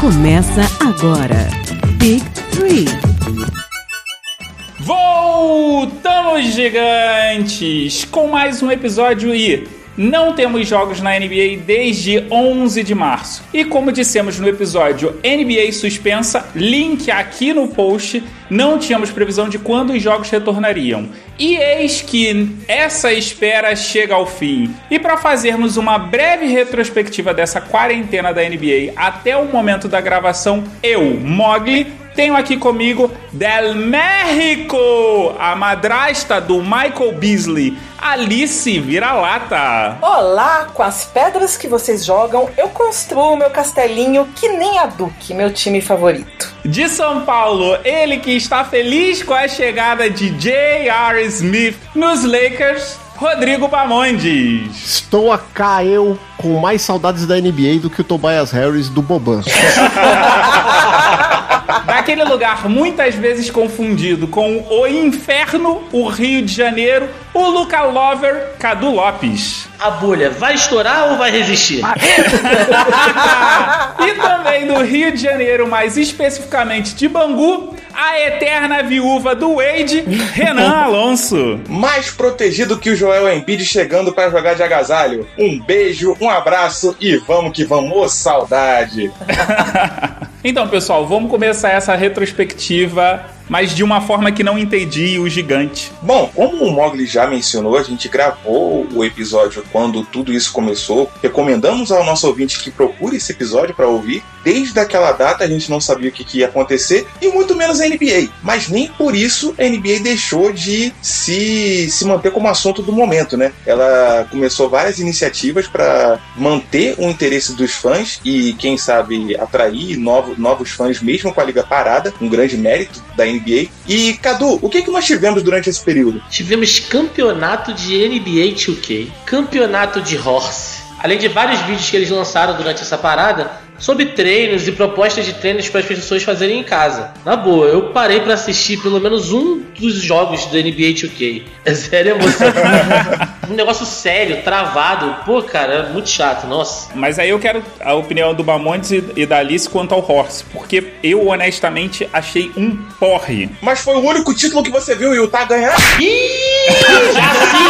Começa agora. Big Three. Voltamos, gigantes, com mais um episódio e não temos jogos na NBA desde 11 de março. E como dissemos no episódio NBA suspensa, link aqui no post, não tínhamos previsão de quando os jogos retornariam. E eis que essa espera chega ao fim. E para fazermos uma breve retrospectiva dessa quarentena da NBA até o momento da gravação, eu, Mogli, tenho aqui comigo Del México, a madrasta do Michael Beasley, Alice Vira-Lata. Olá, com as pedras que vocês jogam, eu construo meu castelinho que nem a Duke, meu time favorito. De São Paulo, ele que está feliz com a chegada de J.R. Smith nos Lakers, Rodrigo Bamondes. Estou a cá eu com mais saudades da NBA do que o Tobias Harris do Boban. Daquele lugar muitas vezes confundido com o inferno, o Rio de Janeiro, o Luca Lover, Cadu Lopes. A bolha vai estourar ou vai resistir? e também do Rio de Janeiro, mais especificamente de Bangu, a eterna viúva do Wade, Renan Alonso. Mais protegido que o Joel Embiid chegando para jogar de agasalho. Um beijo, um abraço e vamos que vamos, saudade. então, pessoal, vamos começar essa retrospectiva mas de uma forma que não entendi o gigante. Bom, como o Mogli já mencionou, a gente gravou o episódio quando tudo isso começou. Recomendamos ao nosso ouvinte que procure esse episódio para ouvir. Desde aquela data a gente não sabia o que, que ia acontecer e muito menos a NBA. Mas nem por isso a NBA deixou de se, se manter como assunto do momento, né? Ela começou várias iniciativas para manter o interesse dos fãs e, quem sabe, atrair novos, novos fãs mesmo com a liga parada. Um grande mérito da NBA NBA. E, Cadu, o que, que nós tivemos durante esse período? Tivemos campeonato de NBA 2K, campeonato de Horse, além de vários vídeos que eles lançaram durante essa parada, sobre treinos e propostas de treinos para as pessoas fazerem em casa. Na boa, eu parei para assistir pelo menos um dos jogos do NBA 2K. É sério emoção. um negócio sério, travado. Pô, cara, é muito chato, nossa. Mas aí eu quero a opinião do Bamontes e da Alice quanto ao Horse, porque eu honestamente achei um porre. Mas foi o único título que você viu o Utah ganhar? Ih, já sim!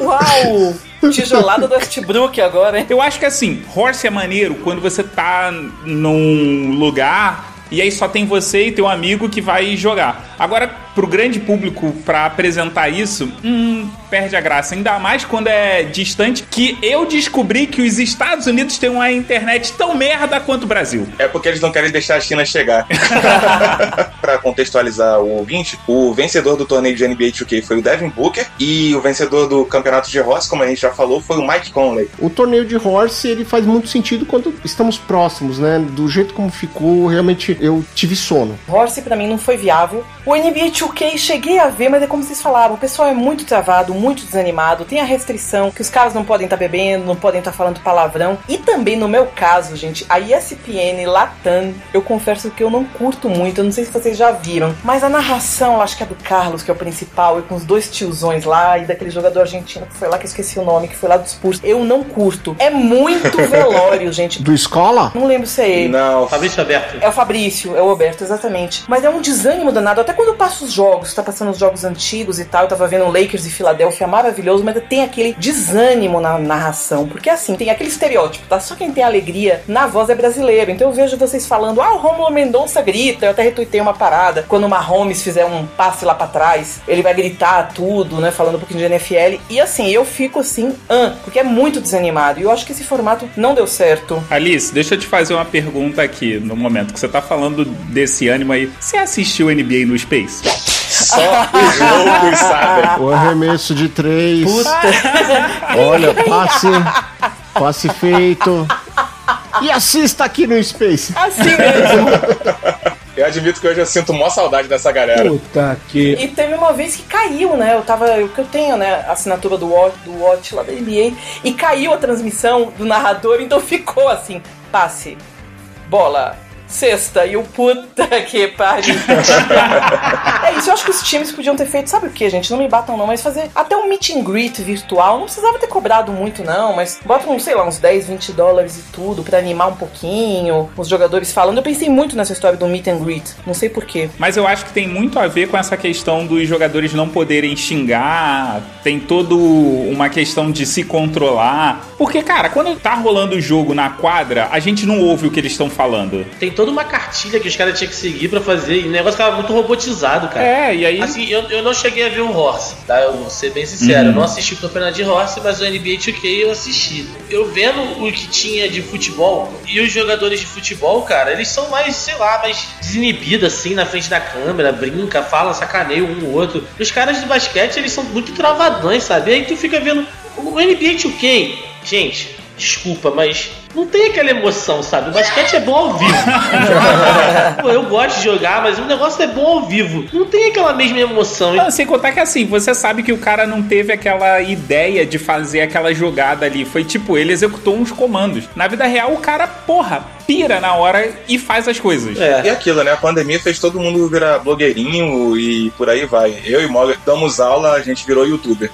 Uau! Uau! Tijolada do Westbrook agora, hein? Eu acho que assim, Horse é maneiro quando você tá num lugar e aí só tem você e teu amigo que vai jogar. Agora, pro grande público, para apresentar isso, hum, perde a graça. Ainda mais quando é distante, que eu descobri que os Estados Unidos têm uma internet tão merda quanto o Brasil. É porque eles não querem deixar a China chegar. para contextualizar o ouvinte, o vencedor do torneio de NBA 2K foi o Devin Booker e o vencedor do campeonato de Horse, como a gente já falou, foi o Mike Conley. O torneio de Horse, ele faz muito sentido quando estamos próximos, né? Do jeito como ficou, realmente eu tive sono. Horse para mim não foi viável. O NBA 2K cheguei a ver, mas é como vocês falaram, o pessoal é muito travado, muito desanimado, tem a restrição que os caras não podem estar tá bebendo, não podem estar tá falando palavrão. E também no meu caso, gente, a ESPN Latam, eu confesso que eu não curto muito, eu não sei se vocês já viram, mas a narração, eu acho que é do Carlos, que é o principal, e com os dois tiozões lá, e daquele jogador argentino que foi lá, que eu esqueci o nome, que foi lá do Spurs. Eu não curto. É muito velório, gente. Do Escola? Não lembro se é ele. Não. Fabrício Alberto. É o Fabrício, é o Alberto, exatamente. Mas é um desânimo danado, até quando eu passo os jogos, tá passando os jogos antigos e tal, eu tava vendo Lakers e Filadélfia maravilhoso, mas tem aquele desânimo na narração, porque assim, tem aquele estereótipo, tá? Só quem tem alegria na voz é brasileiro. Então eu vejo vocês falando, ah, o Romulo Mendonça grita, eu até retuitei uma parada, quando o Mahomes fizer um passe lá para trás, ele vai gritar tudo, né, falando um pouquinho de NFL, e assim, eu fico assim, ah, porque é muito desanimado, e eu acho que esse formato não deu certo. Alice, deixa eu te fazer uma pergunta aqui, no momento que você tá falando desse ânimo aí. Você assistiu NBA no Space? Só os loucos sabem. O arremesso de três. Puta. Olha, passe. Passe feito. E assista aqui no Space. Assim mesmo. Eu admito que hoje eu sinto maior saudade dessa galera. Puta que. E teve uma vez que caiu, né? Eu tava. O que eu tenho, né? A assinatura do Watch, do Watch lá da NBA. E caiu a transmissão do narrador, então ficou assim: passe, bola, sexta. E o puta que pariu. é isso, eu acho que os times podiam ter feito, sabe o que, gente? Não me batam não, mas fazer até um meet and greet virtual. Não precisava ter cobrado muito, não, mas bota uns, sei lá, uns 10, 20 dólares e tudo pra animar um pouquinho. Os jogadores falando. Eu pensei muito nessa história do meet and greet. Não sei porquê. Mas eu acho que tem muito a ver com essa questão dos jogadores não poderem xingar. Tem todo uma questão de se controlar. Porque, cara, quando tá rolando o jogo na quadra, a gente não ouve o que eles estão falando. Tem toda uma cartilha que os caras tinham que seguir pra fazer. E o negócio tava muito robotizado, cara. É, e aí. Assim, eu, eu não cheguei a ver o Horse, tá? Eu vou ser bem sincero. Eu não assisti o campeonato de Horse, mas o NBA 2K eu assisti. Eu vendo o que tinha de futebol e os jogadores de futebol, cara, eles são mais, sei lá, mais desinibidos assim na frente da câmera, brinca, fala, sacaneia um ou outro. Os caras de basquete, eles são muito travadões, sabe? Aí tu fica vendo o NBA 2K, gente, desculpa, mas não tem aquela emoção, sabe? O basquete é bom ao vivo. Pô, eu gosto de jogar, mas o negócio é bom ao vivo. Não tem aquela mesma emoção. Não, sem contar que assim, você sabe que o cara não teve aquela ideia de fazer aquela jogada ali. Foi tipo, ele executou uns comandos. Na vida real, o cara, porra, pira na hora e faz as coisas. É. E aquilo, né? A pandemia fez todo mundo virar blogueirinho e por aí vai. Eu e Morgan damos aula, a gente virou youtuber.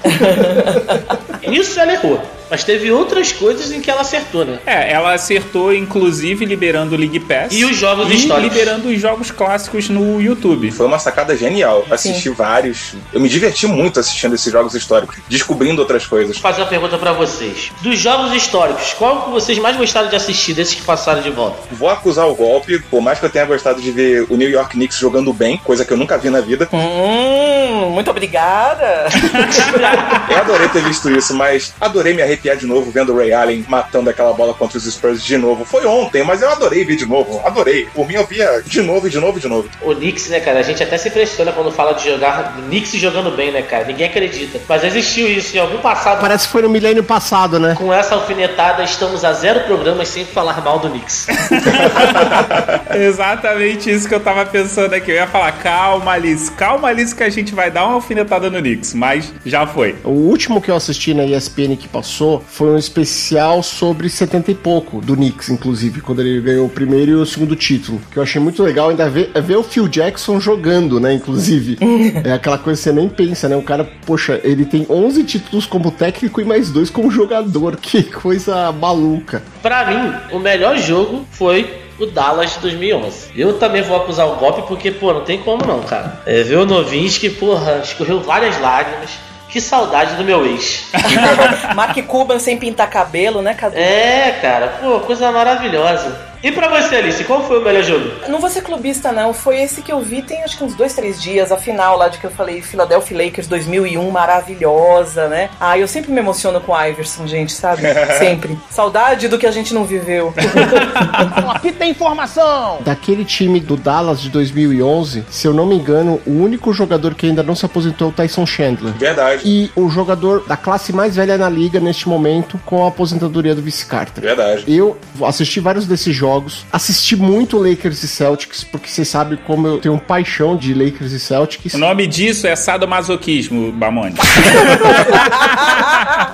Nisso ela errou. Mas teve outras coisas em que ela acertou, né? É, ela acertou, inclusive, liberando o League Pass. E os jogos e históricos. liberando os jogos clássicos no YouTube. Foi uma sacada genial. Assisti vários. Eu me diverti muito assistindo esses jogos históricos, descobrindo outras coisas. Vou fazer uma pergunta pra vocês. Dos jogos históricos, qual que vocês mais gostaram de assistir desses que passaram de volta? Vou acusar o golpe, por mais que eu tenha gostado de ver o New York Knicks jogando bem, coisa que eu nunca vi na vida. Hum, muito obrigada. Eu adorei ter visto isso, mas adorei me arrepiar de novo vendo o Ray Allen matando aquela bola contra os Spurs de novo. Foi ontem, mas eu adorei ver de novo. Adorei. Por mim eu via de novo, de novo, de novo. O Knicks, né, cara? A gente até se impressiona quando fala de jogar do Knicks jogando bem, né, cara? Ninguém acredita. Mas existiu isso em algum passado. Parece que foi no milênio passado, né? Com essa alfinetada, estamos a zero programas sem falar mal do Knicks. Exatamente isso que eu tava pensando aqui. Eu ia falar, calma, Alice, calma, Alice, que a gente vai dar uma alfinetada no Knicks, mas já foi. O último que eu assisti na ESPN que passou foi um especial sobre 70 e pouco, do Knicks, inclusive, quando ele ganhou o primeiro e o segundo título. Que eu achei muito legal ainda ver, é ver o Phil Jackson jogando, né, inclusive. é aquela coisa que você nem pensa, né? O cara, poxa, ele tem 11 títulos como técnico e mais dois como jogador. Que coisa maluca. pra mim, o melhor jogo foi o Dallas de 2011. Eu também vou acusar o golpe porque, pô, não tem como não, cara. É, ver o Novinsky, porra, escorreu várias lágrimas. Que saudade do meu ex. Mark Cuban sem pintar cabelo, né, Cadu? É, cara, pô, coisa maravilhosa. E pra você, Alice, qual foi o melhor jogo? Não vou ser clubista, não. Foi esse que eu vi tem acho que uns dois, três dias. A final lá de que eu falei Philadelphia Lakers 2001, maravilhosa, né? Ah, eu sempre me emociono com o Iverson, gente, sabe? Sempre. Saudade do que a gente não viveu. Aqui tem informação! Daquele time do Dallas de 2011, se eu não me engano, o único jogador que ainda não se aposentou é o Tyson Chandler. Verdade. E o jogador da classe mais velha na liga neste momento, com a aposentadoria do Vice Carter. Verdade. Eu assisti vários desses jogos, assisti muito Lakers e Celtics, porque vocês sabem como eu tenho paixão de Lakers e Celtics. O nome disso é sadomasoquismo, Bamone.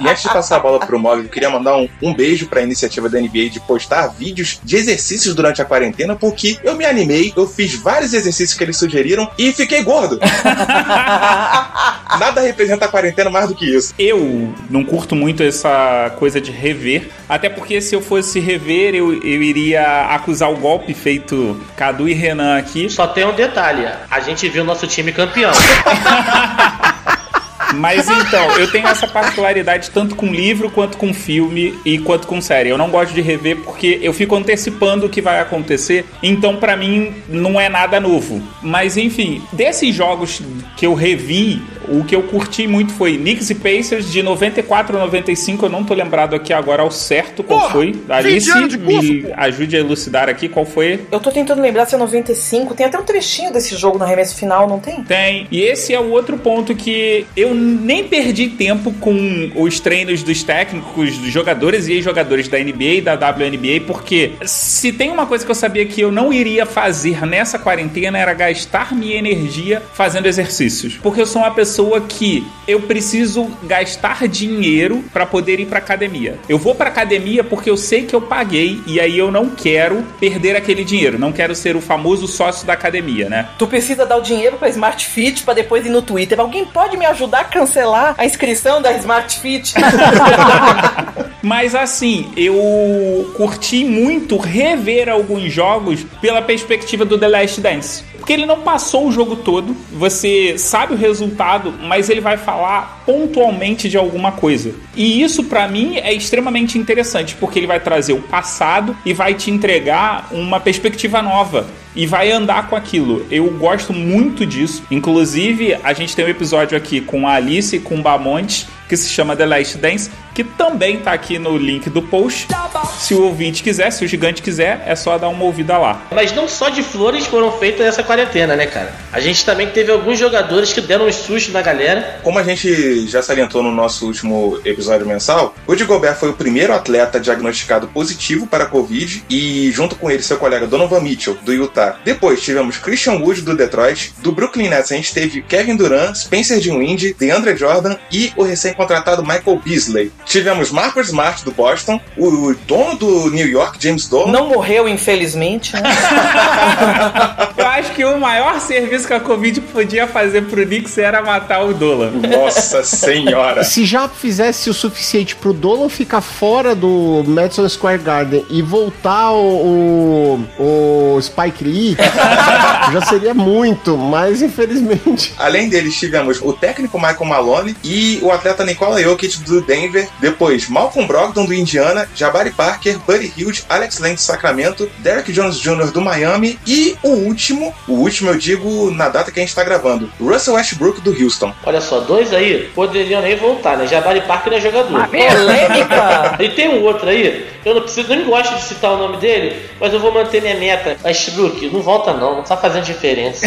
E antes de passar a bola pro Mogli, eu queria mandar um, um beijo pra iniciativa da NBA de postar vídeos de exercícios durante a quarentena, porque eu me animei, eu fiz vários exercícios que eles sugeriram e fiquei gordo. Nada representa a quarentena mais do que isso. Eu não curto muito essa coisa de rever, até porque se eu fosse rever, eu, eu iria acusar o golpe feito Cadu e Renan aqui. Só tem um detalhe: a gente viu nosso time campeão. Mas então, eu tenho essa particularidade tanto com livro, quanto com filme e quanto com série. Eu não gosto de rever porque eu fico antecipando o que vai acontecer, então pra mim não é nada novo. Mas enfim, desses jogos que eu revi, o que eu curti muito foi Knicks e Pacers de 94 a 95, eu não tô lembrado aqui agora ao certo qual Porra, foi. 20 Alice, curso, me ajude a elucidar aqui qual foi. Eu tô tentando lembrar se é 95. Tem até um trechinho desse jogo no arremesso final, não tem? Tem. E esse é o outro ponto que eu nem perdi tempo com os treinos dos técnicos, dos jogadores e ex-jogadores da NBA e da WNBA, porque se tem uma coisa que eu sabia que eu não iria fazer nessa quarentena era gastar minha energia fazendo exercícios. Porque eu sou uma pessoa pessoa que eu preciso gastar dinheiro para poder ir para academia. Eu vou para academia porque eu sei que eu paguei e aí eu não quero perder aquele dinheiro, não quero ser o famoso sócio da academia, né? Tu precisa dar o dinheiro pra Smart Fit pra depois ir no Twitter. Alguém pode me ajudar a cancelar a inscrição da Smart Fit? Mas assim, eu curti muito rever alguns jogos pela perspectiva do The Last Dance. Porque ele não passou o jogo todo, você sabe o resultado, mas ele vai falar pontualmente de alguma coisa. E isso para mim é extremamente interessante, porque ele vai trazer o passado e vai te entregar uma perspectiva nova e vai andar com aquilo. Eu gosto muito disso. Inclusive, a gente tem um episódio aqui com a Alice e com o Bamonte que se chama The Last Dance, que também tá aqui no link do post. Se o ouvinte quiser, se o gigante quiser, é só dar uma ouvida lá. Mas não só de flores foram feitas nessa quarentena, né, cara? A gente também teve alguns jogadores que deram um susto na galera. Como a gente já salientou no nosso último episódio mensal, o Rudy Gobert foi o primeiro atleta diagnosticado positivo para a Covid e, junto com ele, seu colega Donovan Mitchell, do Utah. Depois tivemos Christian Wood, do Detroit. Do Brooklyn Nets, a gente teve Kevin Durant, Spencer Dinwiddie, DeAndre Jordan e o recém-contratado Michael Beasley. Tivemos Marcus Smart, do Boston, o dono do New York, James Dolan. Não morreu, infelizmente. Né? Eu acho que o maior serviço que a Covid podia fazer pro Knicks era matar o Dolan. Nossa senhora! Se já fizesse o suficiente pro Dolan ficar fora do Madison Square Garden e voltar o, o, o Spike Lee, já seria muito, mas infelizmente. Além deles, tivemos o técnico Michael Malone e o atleta Nikola Jokic do Denver. Depois, Malcolm Brogdon do Indiana, Jabari Parker, Buddy Hield, Alex Len do Sacramento, Derek Jones Jr. do Miami e o último, o último eu digo na data que a gente tá gravando, Russell Westbrook do Houston. Olha só, dois aí poderiam nem voltar, né? Jabari Parker é jogador. Polêmica! E tem um outro aí, eu não preciso, nem gosto de citar o nome dele, mas eu vou manter minha meta. Westbrook, não volta não, não tá fazendo diferença.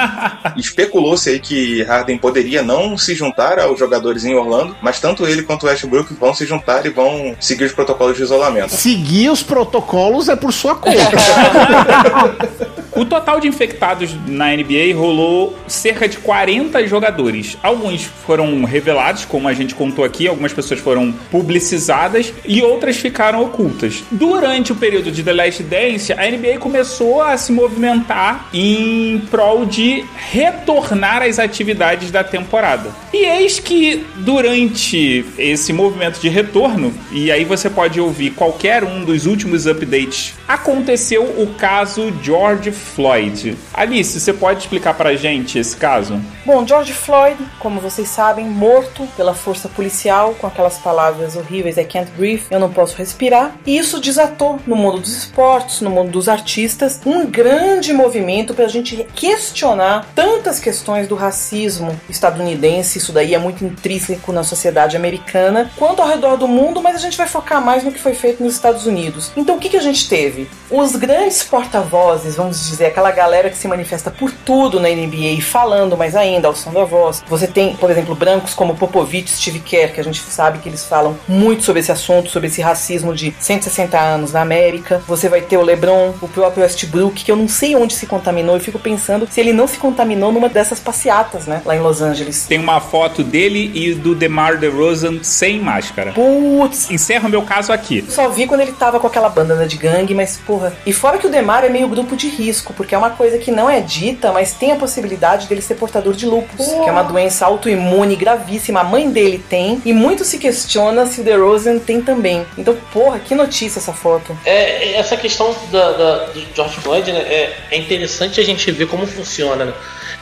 Especulou-se aí que Harden poderia não se juntar aos jogadores em Orlando, mas tanto ele quanto o Westbrook vão se juntar e vão seguir os protocolos de isolamento. Seguir os protocolos é por sua conta. O total de infectados na NBA rolou cerca de 40 jogadores. Alguns foram revelados, como a gente contou aqui, algumas pessoas foram publicizadas e outras ficaram ocultas. Durante o período de The Last Dance, a NBA começou a se movimentar em prol de retornar às atividades da temporada. E eis que durante esse movimento de retorno, e aí você pode ouvir qualquer um dos últimos updates, aconteceu o caso George Floyd. Alice, você pode explicar pra gente esse caso? Bom, George Floyd, como vocês sabem, morto pela força policial com aquelas palavras horríveis I can't breathe, eu não posso respirar. E isso desatou no mundo dos esportes, no mundo dos artistas, um grande movimento para a gente questionar tantas questões do racismo estadunidense, isso daí é muito intrínseco na sociedade americana, quanto ao redor do mundo, mas a gente vai focar mais no que foi feito nos Estados Unidos. Então o que, que a gente teve? Os grandes porta-vozes, vamos dizer, aquela galera que se manifesta por tudo na NBA, falando mais ainda ao som da voz. Você tem, por exemplo, brancos como Popovich, Steve Kerr, que a gente sabe que eles falam muito sobre esse assunto, sobre esse racismo de 160 anos na América. Você vai ter o LeBron, o próprio Westbrook, que eu não sei onde se contaminou, eu fico pensando se ele não se contaminou numa dessas passeatas, né, lá em Los Angeles. Tem uma foto dele e do DeMar DeRozan sem máscara. Putz, Encerra o meu caso aqui. só vi quando ele tava com aquela bandana de gangue, mas porra. E fora que o Demar é meio grupo de risco, porque é uma coisa que não é dita, mas tem a possibilidade dele ser portador de lúpus, que é uma doença autoimune gravíssima. A mãe dele tem, e muito se questiona se o DeRozan tem também. Então, porra, que notícia essa foto. É, essa questão da, da- do George Floyd né, é, é interessante a gente ver como funciona. né?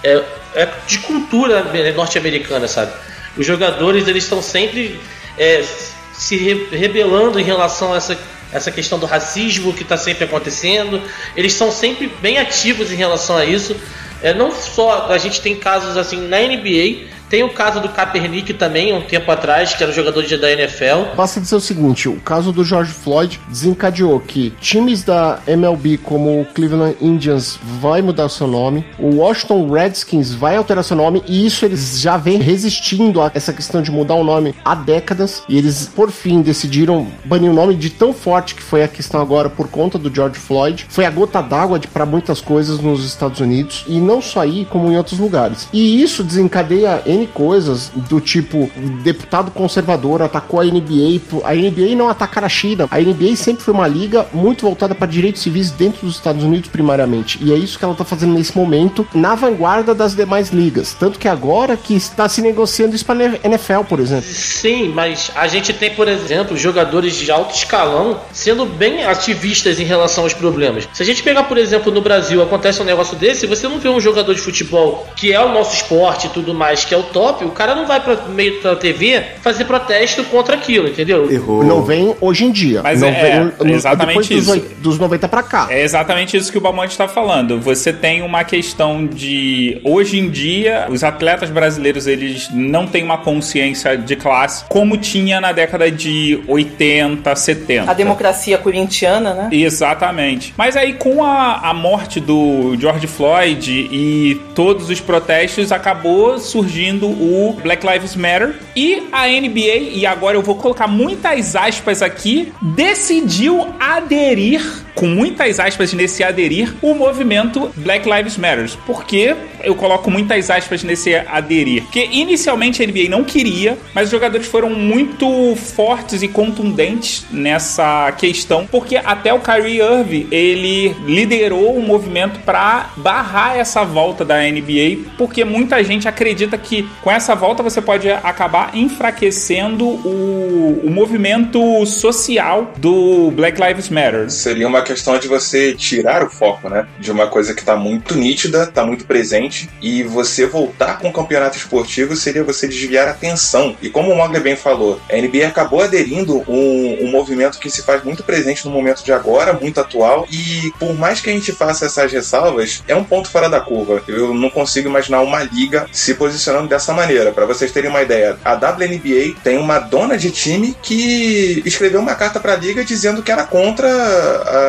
É, é de cultura norte-americana, sabe? Os jogadores eles estão sempre é, se re- rebelando em relação a essa, essa questão do racismo que está sempre acontecendo. Eles são sempre bem ativos em relação a isso. É, não só a gente tem casos assim na NBA, tem o caso do Kaepernick também, um tempo atrás, que era um jogador de- da NFL. Basta dizer o seguinte: o caso do George Floyd desencadeou que times da MLB, como o Cleveland Indians, vai mudar seu nome, o Washington Redskins vai alterar seu nome, e isso eles já vêm resistindo a essa questão de mudar o nome há décadas, e eles, por fim, decidiram banir o nome de tão forte que foi a questão agora por conta do George Floyd. Foi a gota d'água para muitas coisas nos Estados Unidos, e não só aí, como em outros lugares. E isso desencadeia N coisas do tipo, deputado conservador atacou a NBA, a NBA não atacar a China. A NBA sempre foi uma liga muito voltada para direitos civis dentro dos Estados Unidos primariamente. E é isso que ela tá fazendo nesse momento, na vanguarda das demais ligas. Tanto que agora que está se negociando isso para NFL, por exemplo. Sim, mas a gente tem, por exemplo, jogadores de alto escalão sendo bem ativistas em relação aos problemas. Se a gente pegar, por exemplo, no Brasil, acontece um negócio desse, você não vê um jogador de futebol que é o nosso esporte e tudo mais, que é o top, o cara não vai para meio da TV fazer protesto contra aquilo, entendeu? Errou. Não vem hoje em dia. Mas não é, vem, exatamente depois isso. Dos, dos 90 para cá. É exatamente isso que o Balmonte está falando. Você tem uma questão de hoje em dia os atletas brasileiros eles não têm uma consciência de classe como tinha na década de 80, 70. A democracia corintiana, né? Exatamente. Mas aí com a, a morte do George Floyd e todos os protestos acabou surgindo o Black Lives Matter e a NBA e agora eu vou colocar muitas aspas aqui decidiu aderir com muitas aspas nesse aderir o movimento Black Lives Matter. Por que eu coloco muitas aspas nesse aderir? Porque inicialmente a NBA não queria, mas os jogadores foram muito fortes e contundentes nessa questão, porque até o Kyrie Irving ele liderou o um movimento para barrar essa volta da NBA, porque muita gente acredita que com essa volta você pode acabar enfraquecendo o, o movimento social do Black Lives Matter. Seria uma questão de você tirar o foco, né? De uma coisa que tá muito nítida, tá muito presente, e você voltar com o campeonato esportivo seria você desviar a atenção. E como o Mogli bem falou, a NBA acabou aderindo um, um movimento que se faz muito presente no momento de agora, muito atual, e por mais que a gente faça essas ressalvas, é um ponto fora da curva. Eu não consigo imaginar uma liga se posicionando dessa maneira. Para vocês terem uma ideia, a WNBA tem uma dona de time que escreveu uma carta para a liga dizendo que era contra a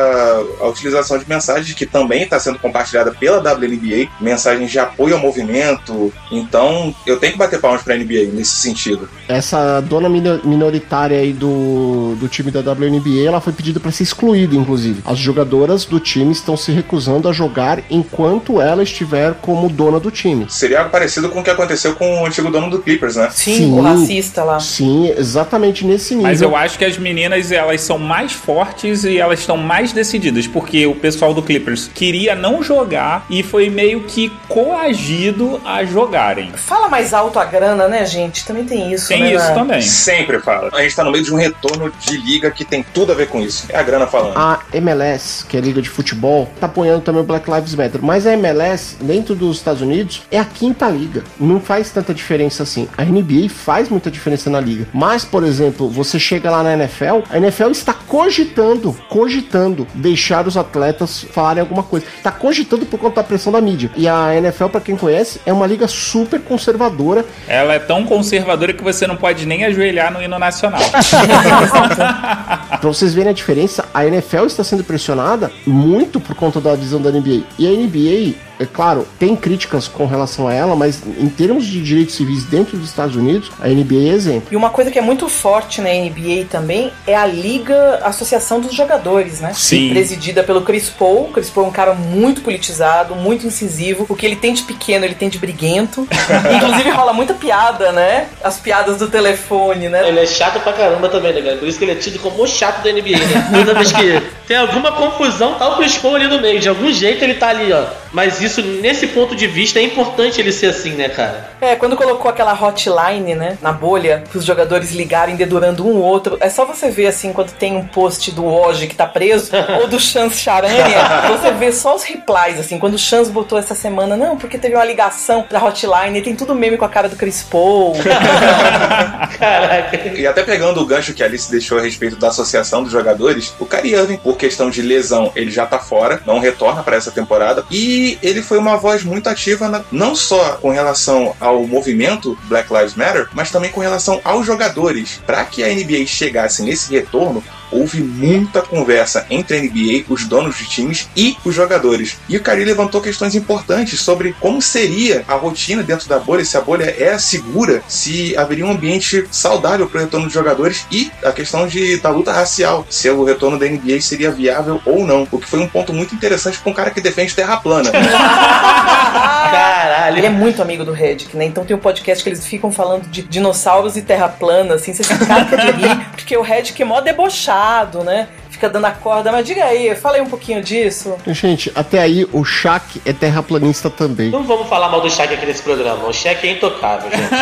a, utilização de mensagens que também está sendo compartilhada pela WNBA, mensagens de apoio ao movimento. Então, eu tenho que bater palmas para a NBA nesse sentido. Essa dona minoritária aí do, do time da WNBA, ela foi pedida para ser excluída, inclusive. As jogadoras do time estão se recusando a jogar enquanto ela estiver como dona do time. Seria algo parecido com o que aconteceu com o antigo dono do Clippers, né? Sim, sim o racista lá. Sim, exatamente nesse nível. Mas eu acho que as meninas, elas são mais fortes e elas estão mais decididas, porque o pessoal do Clippers queria não jogar e foi meio que coagido a jogarem. Fala mais alto a grana, né, gente? Também tem isso, Tem né, isso né? também. Sempre fala. A gente tá no meio de um retorno de liga que tem tudo a ver com isso. É a grana falando. A MLS, que é a liga de futebol, tá apoiando também o Black Lives Matter. Mas a MLS, dentro dos Estados Unidos, é a quinta liga. Não faz tanta diferença assim. A NBA faz muita diferença na liga. Mas, por exemplo, você chega lá na NFL, a NFL está cogitando, cogitando deixar os atletas falarem alguma coisa. Tá cogitando por conta da pressão da mídia. E a NFL, para quem conhece, é uma liga super conservadora. Ela é tão conservadora que você não pode nem ajoelhar no hino nacional. pra vocês verem a diferença, a NFL está sendo pressionada muito por conta da visão da NBA. E a NBA é claro, tem críticas com relação a ela, mas em termos de direitos civis dentro dos Estados Unidos, a NBA é exemplo. E uma coisa que é muito forte na NBA também é a Liga Associação dos Jogadores, né? Sim. Presidida pelo Chris Paul. O Chris Paul é um cara muito politizado, muito incisivo. O que ele tem de pequeno, ele tem de briguento. Inclusive rola muita piada, né? As piadas do telefone, né? Ele é chato pra caramba também, né, cara? Por isso que ele é tido como o chato da NBA, né? Toda vez que tem alguma confusão, tá o Chris Paul ali no meio. De algum jeito ele tá ali, ó. Mas isso, nesse ponto de vista, é importante ele ser assim, né, cara? É, quando colocou aquela hotline, né, na bolha, os jogadores ligarem dedurando um outro, é só você ver, assim, quando tem um post do Oji que tá preso, ou do Chance Charanha, você vê só os replies, assim, quando o Chance botou essa semana, não, porque teve uma ligação da hotline, e tem tudo meme com a cara do Chris Paul. Caraca. E até pegando o gancho que a Alice deixou a respeito da associação dos jogadores, o Irving, por questão de lesão, ele já tá fora, não retorna para essa temporada, e ele foi uma voz muito ativa, na, não só com relação ao movimento Black Lives Matter, mas também com relação aos jogadores. Para que a NBA chegasse nesse retorno, houve muita conversa entre a NBA, os donos de times e os jogadores. E o Kyrie levantou questões importantes sobre como seria a rotina dentro da bolha, se a bolha é segura, se haveria um ambiente saudável para o retorno dos jogadores e a questão de, da luta racial, se o retorno da NBA seria viável ou não. O que foi um ponto muito interessante para um cara que defende terra plana. Caralho. Ele é muito amigo do Redick, né? Então tem um podcast que eles ficam falando de dinossauros e terra plana, assim, você se caca de rir, porque o Redick é mó debochado, né? Fica dando a corda, mas diga aí, fala aí um pouquinho disso. Gente, até aí o Shaq é terraplanista também. Não vamos falar mal do Shaq aqui nesse programa. O Shaq é intocável, gente.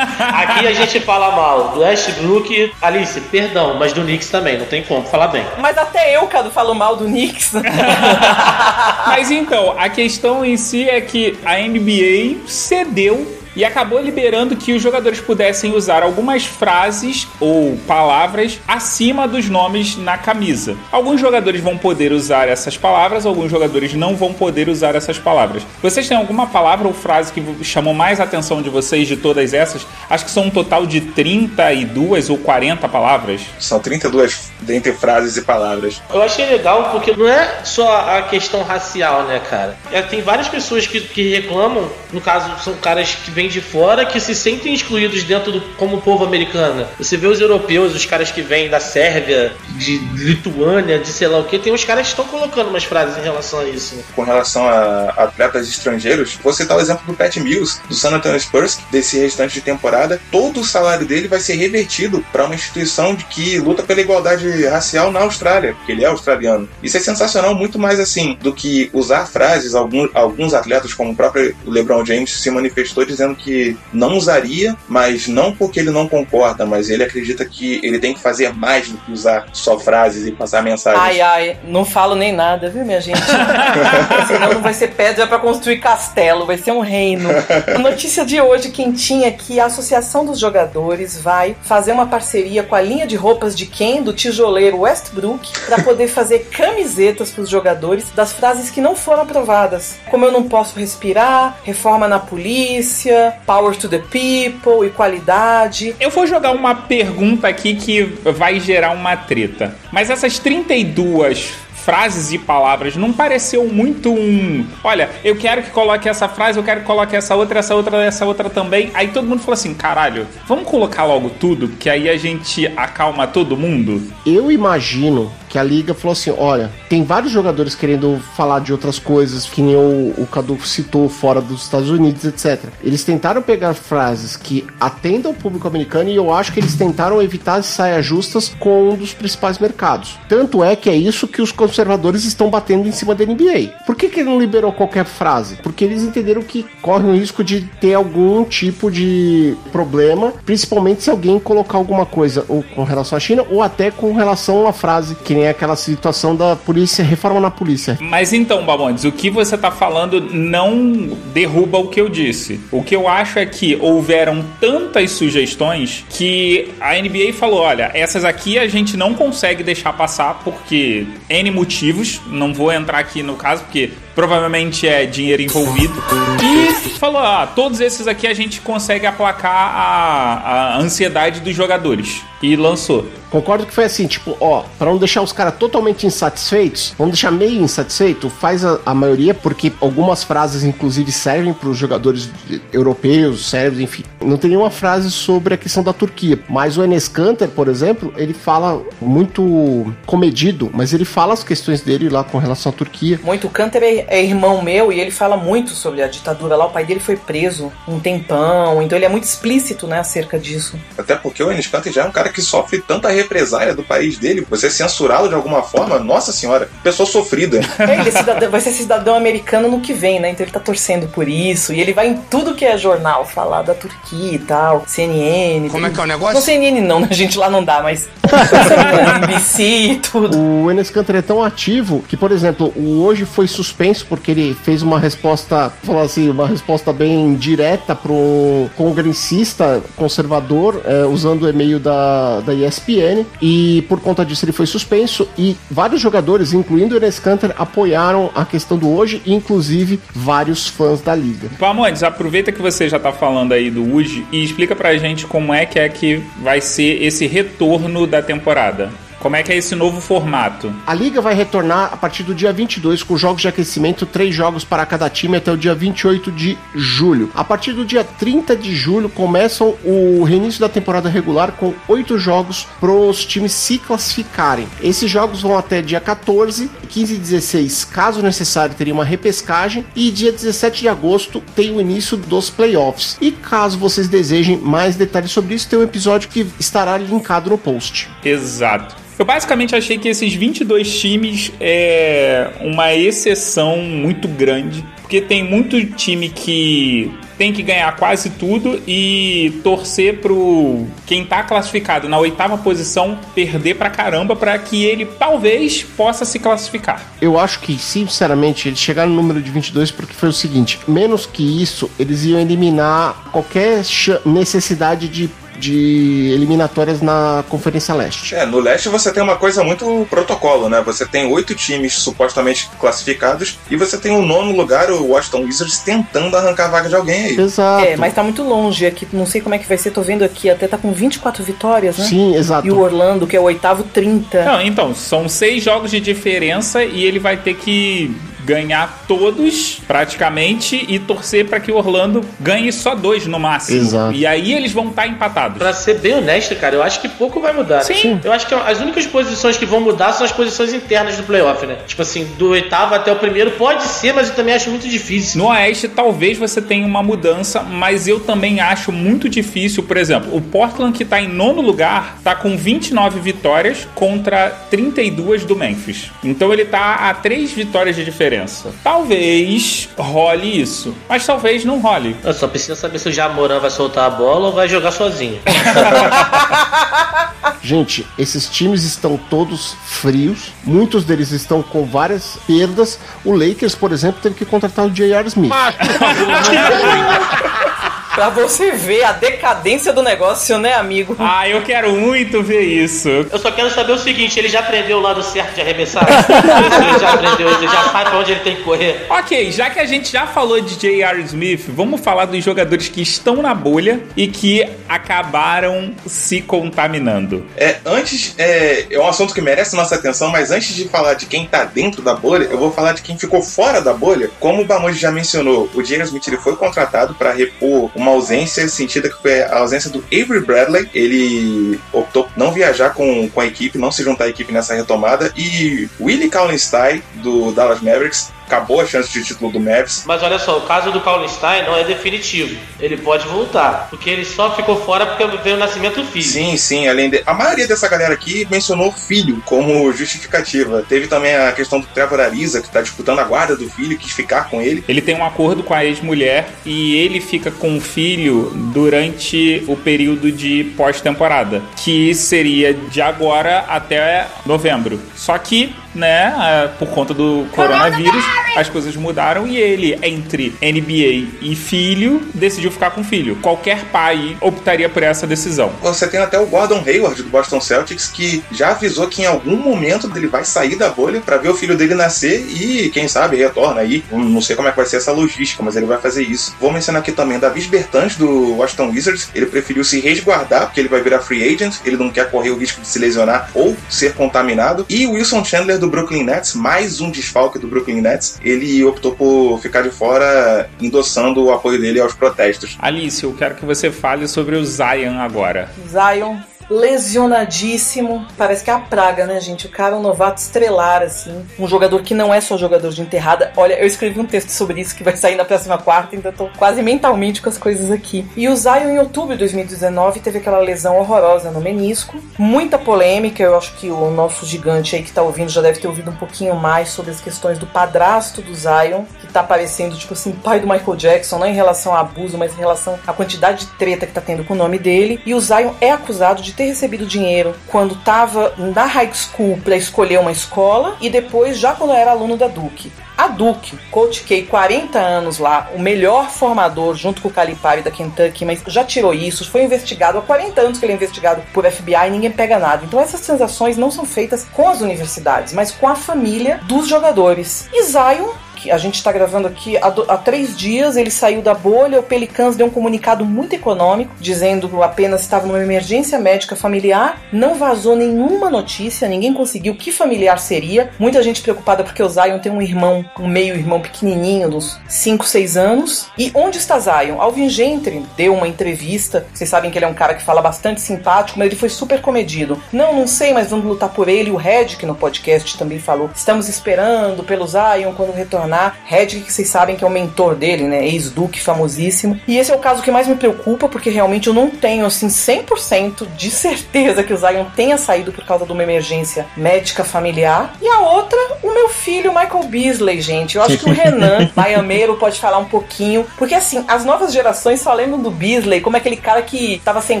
aqui a gente fala mal do Westbrook, Alice, perdão, mas do Knicks também, não tem como falar bem. Mas até eu, Cado, falo mal do Knicks. Mas então, a questão em si é que a NBA cedeu e acabou liberando que os jogadores pudessem usar algumas frases ou palavras acima dos nomes na camisa. Alguns jogadores vão poder usar essas palavras, alguns jogadores não vão poder usar essas palavras. Vocês têm alguma palavra ou frase que chamou mais a atenção de vocês de todas essas? Acho que são um total de 32 ou 40 palavras. São 32 dentre frases e palavras. Eu achei legal porque não é só a questão racial, né, cara? É, tem várias pessoas que, que reclamam, no caso, são caras que vêm de fora que se sentem excluídos dentro do como povo americano. Você vê os europeus, os caras que vêm da Sérvia, de Lituânia, de sei lá o que, tem uns caras que estão colocando umas frases em relação a isso. Com relação a atletas estrangeiros, vou citar o exemplo do Pat Mills, do San Antonio Spurs, desse restante de temporada. Todo o salário dele vai ser revertido para uma instituição de que luta pela igualdade racial na Austrália, porque ele é australiano. Isso é sensacional, muito mais assim do que usar frases. Alguns, alguns atletas, como o próprio LeBron James, se manifestou dizendo que não usaria, mas não porque ele não concorda, mas ele acredita que ele tem que fazer mais do que usar só frases e passar mensagens. Ai, ai, não falo nem nada, viu, minha gente? Senão não vai ser pedra para construir castelo, vai ser um reino. A notícia de hoje, quentinha, é que a Associação dos Jogadores vai fazer uma parceria com a linha de roupas de Ken, do tijoleiro Westbrook, para poder fazer camisetas para os jogadores das frases que não foram aprovadas. Como eu não posso respirar, reforma na polícia, power to the people, equalidade. Eu vou jogar uma pergunta aqui que vai gerar uma treta. Mas essas 32 frases e palavras não pareceu muito um. Olha, eu quero que coloque essa frase, eu quero que coloque essa outra, essa outra, essa outra também. Aí todo mundo falou assim: caralho, vamos colocar logo tudo, que aí a gente acalma todo mundo? Eu imagino que a liga falou assim: olha, tem vários jogadores querendo falar de outras coisas, que nem o, o Cadu citou, fora dos Estados Unidos, etc. Eles tentaram pegar frases que atendam o público americano e eu acho que eles tentaram evitar saias justas com um dos principais mercados. Tanto é que é isso que os conservadores estão batendo em cima da NBA. Por que, que ele não liberou qualquer frase? Porque eles entenderam que corre o risco de ter algum tipo de problema, principalmente se alguém colocar alguma coisa ou com relação à China ou até com relação a uma frase que nem aquela situação da polícia, reforma na polícia. Mas então, Bamondes, o que você tá falando não derruba o que eu disse. O que eu acho é que houveram tantas sugestões que a NBA falou: olha, essas aqui a gente não consegue deixar passar porque N motivos, não vou entrar aqui no caso porque provavelmente é dinheiro envolvido. E falou: ah, todos esses aqui a gente consegue aplacar a, a ansiedade dos jogadores. E lançou. Concordo que foi assim, tipo, ó, para não deixar os caras totalmente insatisfeitos, vamos deixar meio insatisfeito, faz a, a maioria, porque algumas frases, inclusive, servem para os jogadores europeus, sérvios, enfim. Não tem nenhuma frase sobre a questão da Turquia, mas o Enes Kanter, por exemplo, ele fala muito comedido, mas ele fala as questões dele lá com relação à Turquia. Muito. O Canter é, é irmão meu e ele fala muito sobre a ditadura lá. O pai dele foi preso um tempão, então ele é muito explícito, né, acerca disso. Até porque o Enes Kanter já é um cara que sofre tanta represália do país dele. Você censurá-lo de alguma forma, nossa senhora, pessoa sofrida. É, ele é cidadão- vai ser cidadão americano no que vem, né? Então ele tá torcendo por isso. E ele vai em tudo que é jornal falar da Turquia e tal. CNN. Como é que é o negócio? Não CNN não, né? gente? Lá não dá, mas. NBC e tudo. O Enes Kanter é tão ativo que, por exemplo, o hoje foi suspenso porque ele fez uma resposta, falar assim, uma resposta bem direta pro congressista conservador, é, usando o e-mail da, da ESPN, e por conta disso ele foi suspenso. E vários jogadores, incluindo o Enes Kanter, apoiaram a questão do hoje, e inclusive vários fãs da liga. Pamondes, aproveita que você já tá falando aí do UJ e explica pra gente como é que é que vai ser esse retorno da temporada. Como é que é esse novo formato? A liga vai retornar a partir do dia 22 com jogos de aquecimento, três jogos para cada time até o dia 28 de julho. A partir do dia 30 de julho começam o reinício da temporada regular com oito jogos para os times se classificarem. Esses jogos vão até dia 14, 15 e 16, caso necessário, teria uma repescagem e dia 17 de agosto tem o início dos playoffs. E caso vocês desejem mais detalhes sobre isso, tem um episódio que estará linkado no post. Exato. Eu basicamente achei que esses 22 times é uma exceção muito grande, porque tem muito time que tem que ganhar quase tudo e torcer pro quem tá classificado na oitava posição perder pra caramba para que ele talvez possa se classificar. Eu acho que, sinceramente, eles chegaram no número de 22 porque foi o seguinte: menos que isso, eles iam eliminar qualquer necessidade de de eliminatórias na Conferência Leste. É, no leste você tem uma coisa muito protocolo, né? Você tem oito times supostamente classificados e você tem o nono lugar, o Washington Wizards, tentando arrancar a vaga de alguém aí. Exato. É, mas tá muito longe aqui. Não sei como é que vai ser. Tô vendo aqui, até tá com 24 vitórias, né? Sim, exato. E o Orlando, que é o oitavo, 30. Não, então, são seis jogos de diferença e ele vai ter que ganhar todos praticamente e torcer para que o Orlando ganhe só dois no máximo. Exato. E aí eles vão estar empatados. Pra ser bem honesto, cara, eu acho que pouco vai mudar. né? Sim. Eu acho que as únicas posições que vão mudar são as posições internas do playoff, né? Tipo assim, do oitavo até o primeiro pode ser, mas eu também acho muito difícil. No Oeste, talvez você tenha uma mudança, mas eu também acho muito difícil. Por exemplo, o Portland, que tá em nono lugar, tá com 29 vitórias contra 32 do Memphis. Então ele tá a três vitórias de diferença. Talvez role isso, mas talvez não role. Eu só preciso saber se o Jamoran vai soltar a bola ou vai jogar sozinho. Gente, esses times estão todos frios. Muitos deles estão com várias perdas. O Lakers, por exemplo, teve que contratar o J.R. Smith. Pra você ver a decadência do negócio, né, amigo? Ah, eu quero muito ver isso. Eu só quero saber o seguinte, ele já aprendeu o lado certo de arremessar? ele já aprendeu, ele já sabe pra onde ele tem que correr. Ok, já que a gente já falou de J.R. Smith, vamos falar dos jogadores que estão na bolha e que acabaram se contaminando. É, antes, é, é um assunto que merece nossa atenção, mas antes de falar de quem tá dentro da bolha, eu vou falar de quem ficou fora da bolha. Como o Bamonde já mencionou, o J.R. Smith ele foi contratado para repor uma ausência sentida que foi a ausência do Avery Bradley. Ele optou não viajar com, com a equipe, não se juntar à equipe nessa retomada. E Willie Kallenstein, do Dallas Mavericks, acabou a chance de título do Mavs. Mas olha só, o caso do Kallenstein não é definitivo. Ele pode voltar, porque ele só ficou fora porque veio o nascimento filho. Sim, sim, além de. A maioria dessa galera aqui mencionou o filho como justificativa. Teve também a questão do Trevor Ariza, que tá disputando a guarda do filho, quis ficar com ele. Ele tem um acordo com a ex-mulher e ele fica com o filho durante o período de pós-temporada, que seria de agora até novembro. Só que, né, por conta do coronavírus, as coisas mudaram e ele, entre NBA e filho, decidiu ficar com o filho. Qualquer pai optaria por essa decisão. Você tem até o Gordon Hayward do Boston Celtics que já avisou que em algum momento ele vai sair da bolha para ver o filho dele nascer e, quem sabe, retorna aí. Não sei como é que vai ser essa logística, mas ele vai fazer isso. Vou mencionar aqui também Davis Bertans do Washington Wizards. Ele preferiu se resguardar porque ele vai virar free agent. Ele não quer correr o risco de se lesionar ou ser contaminado. E o Wilson Chandler do Brooklyn Nets, mais um desfalque do Brooklyn Nets. Ele optou por ficar de fora, endossando o apoio dele aos protestos. Alice, eu quero que você fale sobre o Zion agora. Zion lesionadíssimo. Parece que é a praga, né, gente? O cara é um novato estrelar, assim. Um jogador que não é só jogador de enterrada. Olha, eu escrevi um texto sobre isso que vai sair na próxima quarta, então tô quase mentalmente com as coisas aqui. E o Zion, em outubro de 2019, teve aquela lesão horrorosa no menisco. Muita polêmica. Eu acho que o nosso gigante aí que tá ouvindo já deve ter ouvido um pouquinho mais sobre as questões do padrasto do Zion, que tá parecendo, tipo assim, pai do Michael Jackson, não em relação a abuso, mas em relação à quantidade de treta que tá tendo com o nome dele. E o Zion é acusado de ter recebido dinheiro quando estava na high school para escolher uma escola e depois já quando era aluno da Duke. A Duke, Coach K, 40 anos lá, o melhor formador junto com o Calipari da Kentucky, mas já tirou isso, foi investigado há 40 anos que ele é investigado por FBI e ninguém pega nada. Então essas transações não são feitas com as universidades, mas com a família dos jogadores. E Zion que a gente está gravando aqui há, do- há três dias. Ele saiu da bolha. O Pelicans deu um comunicado muito econômico, dizendo que apenas estava numa emergência médica familiar. Não vazou nenhuma notícia, ninguém conseguiu que familiar seria. Muita gente preocupada porque o Zion tem um irmão, um meio-irmão pequenininho, dos 5, 6 anos. E onde está Zion? Alvin Gentry deu uma entrevista. Vocês sabem que ele é um cara que fala bastante simpático, mas ele foi super comedido. Não, não sei, mas vamos lutar por ele. O Red, que no podcast também falou, estamos esperando pelo Zion quando retornar. Red, que vocês sabem que é o mentor dele, né? Ex-Duke, famosíssimo. E esse é o caso que mais me preocupa, porque realmente eu não tenho, assim, 100% de certeza que o Zion tenha saído por causa de uma emergência médica familiar. E a outra, o meu filho, Michael Beasley, gente. Eu acho que o Renan, baiameiro, pode falar um pouquinho. Porque, assim, as novas gerações só lembram do Beasley como aquele cara que tava sem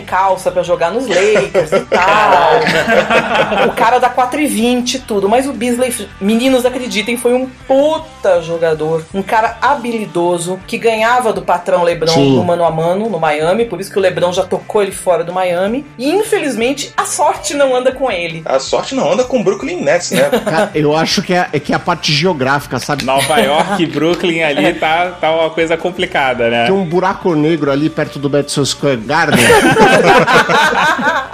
calça pra jogar nos Lakers e tal. o cara da 4 e 20 e tudo. Mas o Beasley, meninos, acreditem, foi um puta jogador. Um cara habilidoso que ganhava do patrão LeBron Sim. no mano a mano no Miami. Por isso que o LeBron já tocou ele fora do Miami. E, infelizmente, a sorte não anda com ele. A sorte não anda com o Brooklyn Nets, né? Cara, eu acho que é, é que é a parte geográfica, sabe? Nova York e Brooklyn ali tá, tá uma coisa complicada, né? Tem um buraco negro ali perto do Madison Square Garden.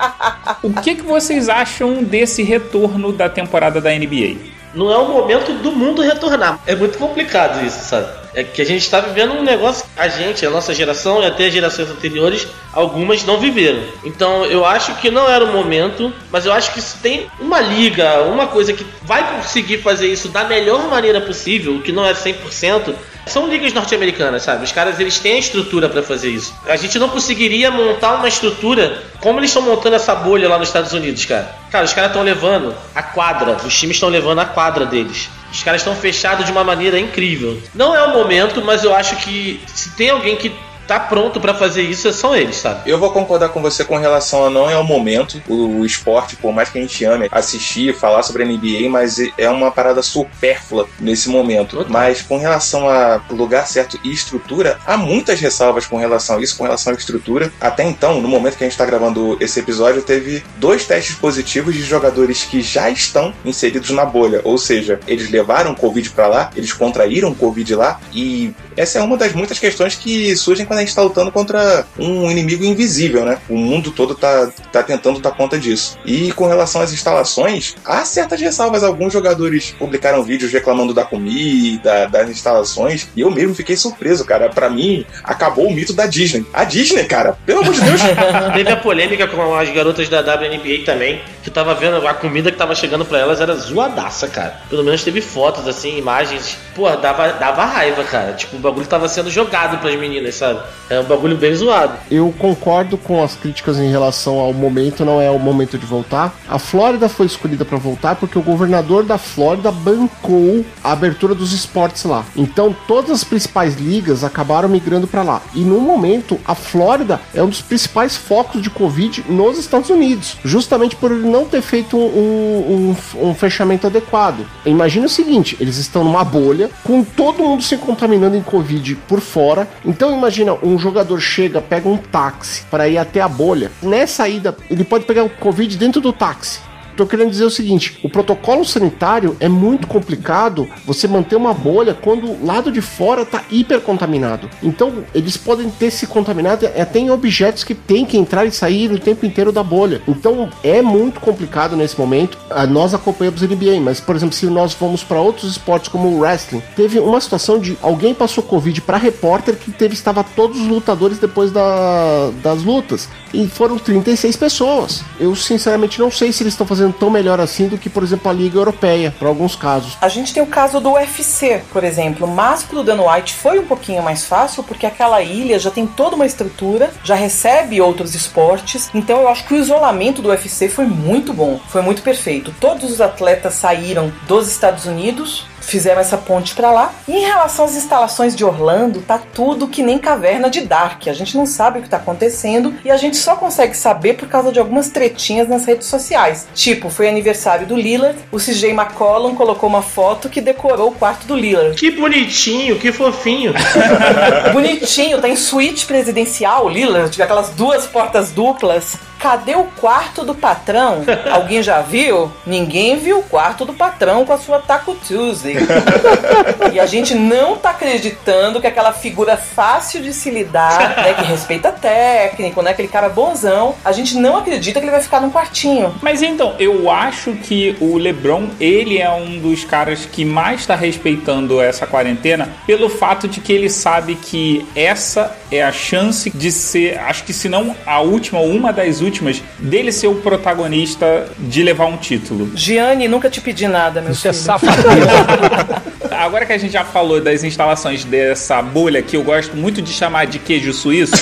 O que, que vocês acham desse retorno da temporada da NBA? Não é o momento do mundo retornar. É muito complicado isso, sabe? É que a gente está vivendo um negócio. A gente, a nossa geração e até as gerações anteriores, algumas não viveram. Então eu acho que não era o momento, mas eu acho que se tem uma liga, uma coisa que vai conseguir fazer isso da melhor maneira possível, que não é 100%. São ligas norte-americanas, sabe? Os caras eles têm a estrutura para fazer isso. A gente não conseguiria montar uma estrutura como eles estão montando essa bolha lá nos Estados Unidos, cara. Cara, os caras estão levando a quadra, os times estão levando a quadra deles. Os caras estão fechados de uma maneira incrível. Não é o momento, mas eu acho que se tem alguém que tá pronto pra fazer isso, são eles, sabe? Eu vou concordar com você com relação a não é o momento. O, o esporte, por mais que a gente ame assistir, falar sobre a NBA, mas é uma parada supérflua nesse momento. Total. Mas com relação a lugar certo e estrutura, há muitas ressalvas com relação a isso, com relação à estrutura. Até então, no momento que a gente está gravando esse episódio, teve dois testes positivos de jogadores que já estão inseridos na bolha. Ou seja, eles levaram Covid para lá, eles contraíram Covid lá e essa é uma das muitas questões que surgem quando a gente está lutando contra um inimigo invisível, né? O mundo todo tá, tá tentando dar conta disso. E com relação às instalações, há certas ressalvas. Alguns jogadores publicaram vídeos reclamando da comida, das instalações, e eu mesmo fiquei surpreso, cara. Pra mim, acabou o mito da Disney. A Disney, cara, pelo amor de Deus. Teve a polêmica com as garotas da WNBA também, que tava vendo a comida que tava chegando pra elas era zoadaça, cara. Pelo menos teve fotos, assim, imagens. Pô, dava, dava raiva, cara. Tipo, o bagulho tava sendo jogado pras meninas, sabe? É um bagulho bem zoado. Eu concordo com as críticas em relação ao momento, não é o momento de voltar. A Flórida foi escolhida para voltar porque o governador da Flórida bancou a abertura dos esportes lá. Então todas as principais ligas acabaram migrando para lá. E no momento, a Flórida é um dos principais focos de Covid nos Estados Unidos, justamente por ele não ter feito um, um- um fechamento adequado. Imagina o seguinte: eles estão numa bolha, com todo mundo se contaminando em Covid por fora. Então imagina, um jogador chega, pega um táxi para ir até a bolha. Nessa ida, ele pode pegar o Covid dentro do táxi. Tô querendo dizer o seguinte: o protocolo sanitário é muito complicado você manter uma bolha quando o lado de fora tá hipercontaminado. Então, eles podem ter se contaminado até em objetos que tem que entrar e sair o tempo inteiro da bolha. Então, é muito complicado nesse momento. Ah, Nós acompanhamos a NBA, mas, por exemplo, se nós vamos para outros esportes como o wrestling, teve uma situação de alguém passou Covid para repórter que teve estava todos os lutadores depois da- das lutas. E foram 36 pessoas. Eu, sinceramente, não sei se eles estão fazendo tão melhor assim do que, por exemplo, a Liga Europeia, para alguns casos. A gente tem o caso do UFC, por exemplo, mas pro Dan White foi um pouquinho mais fácil porque aquela ilha já tem toda uma estrutura, já recebe outros esportes, então eu acho que o isolamento do UFC foi muito bom, foi muito perfeito. Todos os atletas saíram dos Estados Unidos, fizeram essa ponte pra lá. E em relação às instalações de Orlando, tá tudo que nem caverna de Dark. A gente não sabe o que tá acontecendo e a gente só consegue saber por causa de algumas tretinhas nas redes sociais. Tipo, foi aniversário do Lillard, o CJ McCollum colocou uma foto que decorou o quarto do Lillard. Que bonitinho, que fofinho. Bonitinho, tá em suíte presidencial, Lillard, aquelas duas portas duplas. Cadê o quarto do patrão? Alguém já viu? Ninguém viu o quarto do patrão com a sua Taco Tuesday. e a gente não tá acreditando que aquela figura fácil de se lidar, né, que respeita técnico, né, aquele cara bonzão, a gente não acredita que ele vai ficar num quartinho. Mas então, eu acho que o LeBron, ele é um dos caras que mais está respeitando essa quarentena pelo fato de que ele sabe que essa é a chance de ser, acho que se não a última uma das últimas, dele ser o protagonista de levar um título. Gianni, nunca te pedi nada, meu Isso é filho. safadeza. Agora que a gente já falou das instalações dessa bolha que eu gosto muito de chamar de queijo suíço,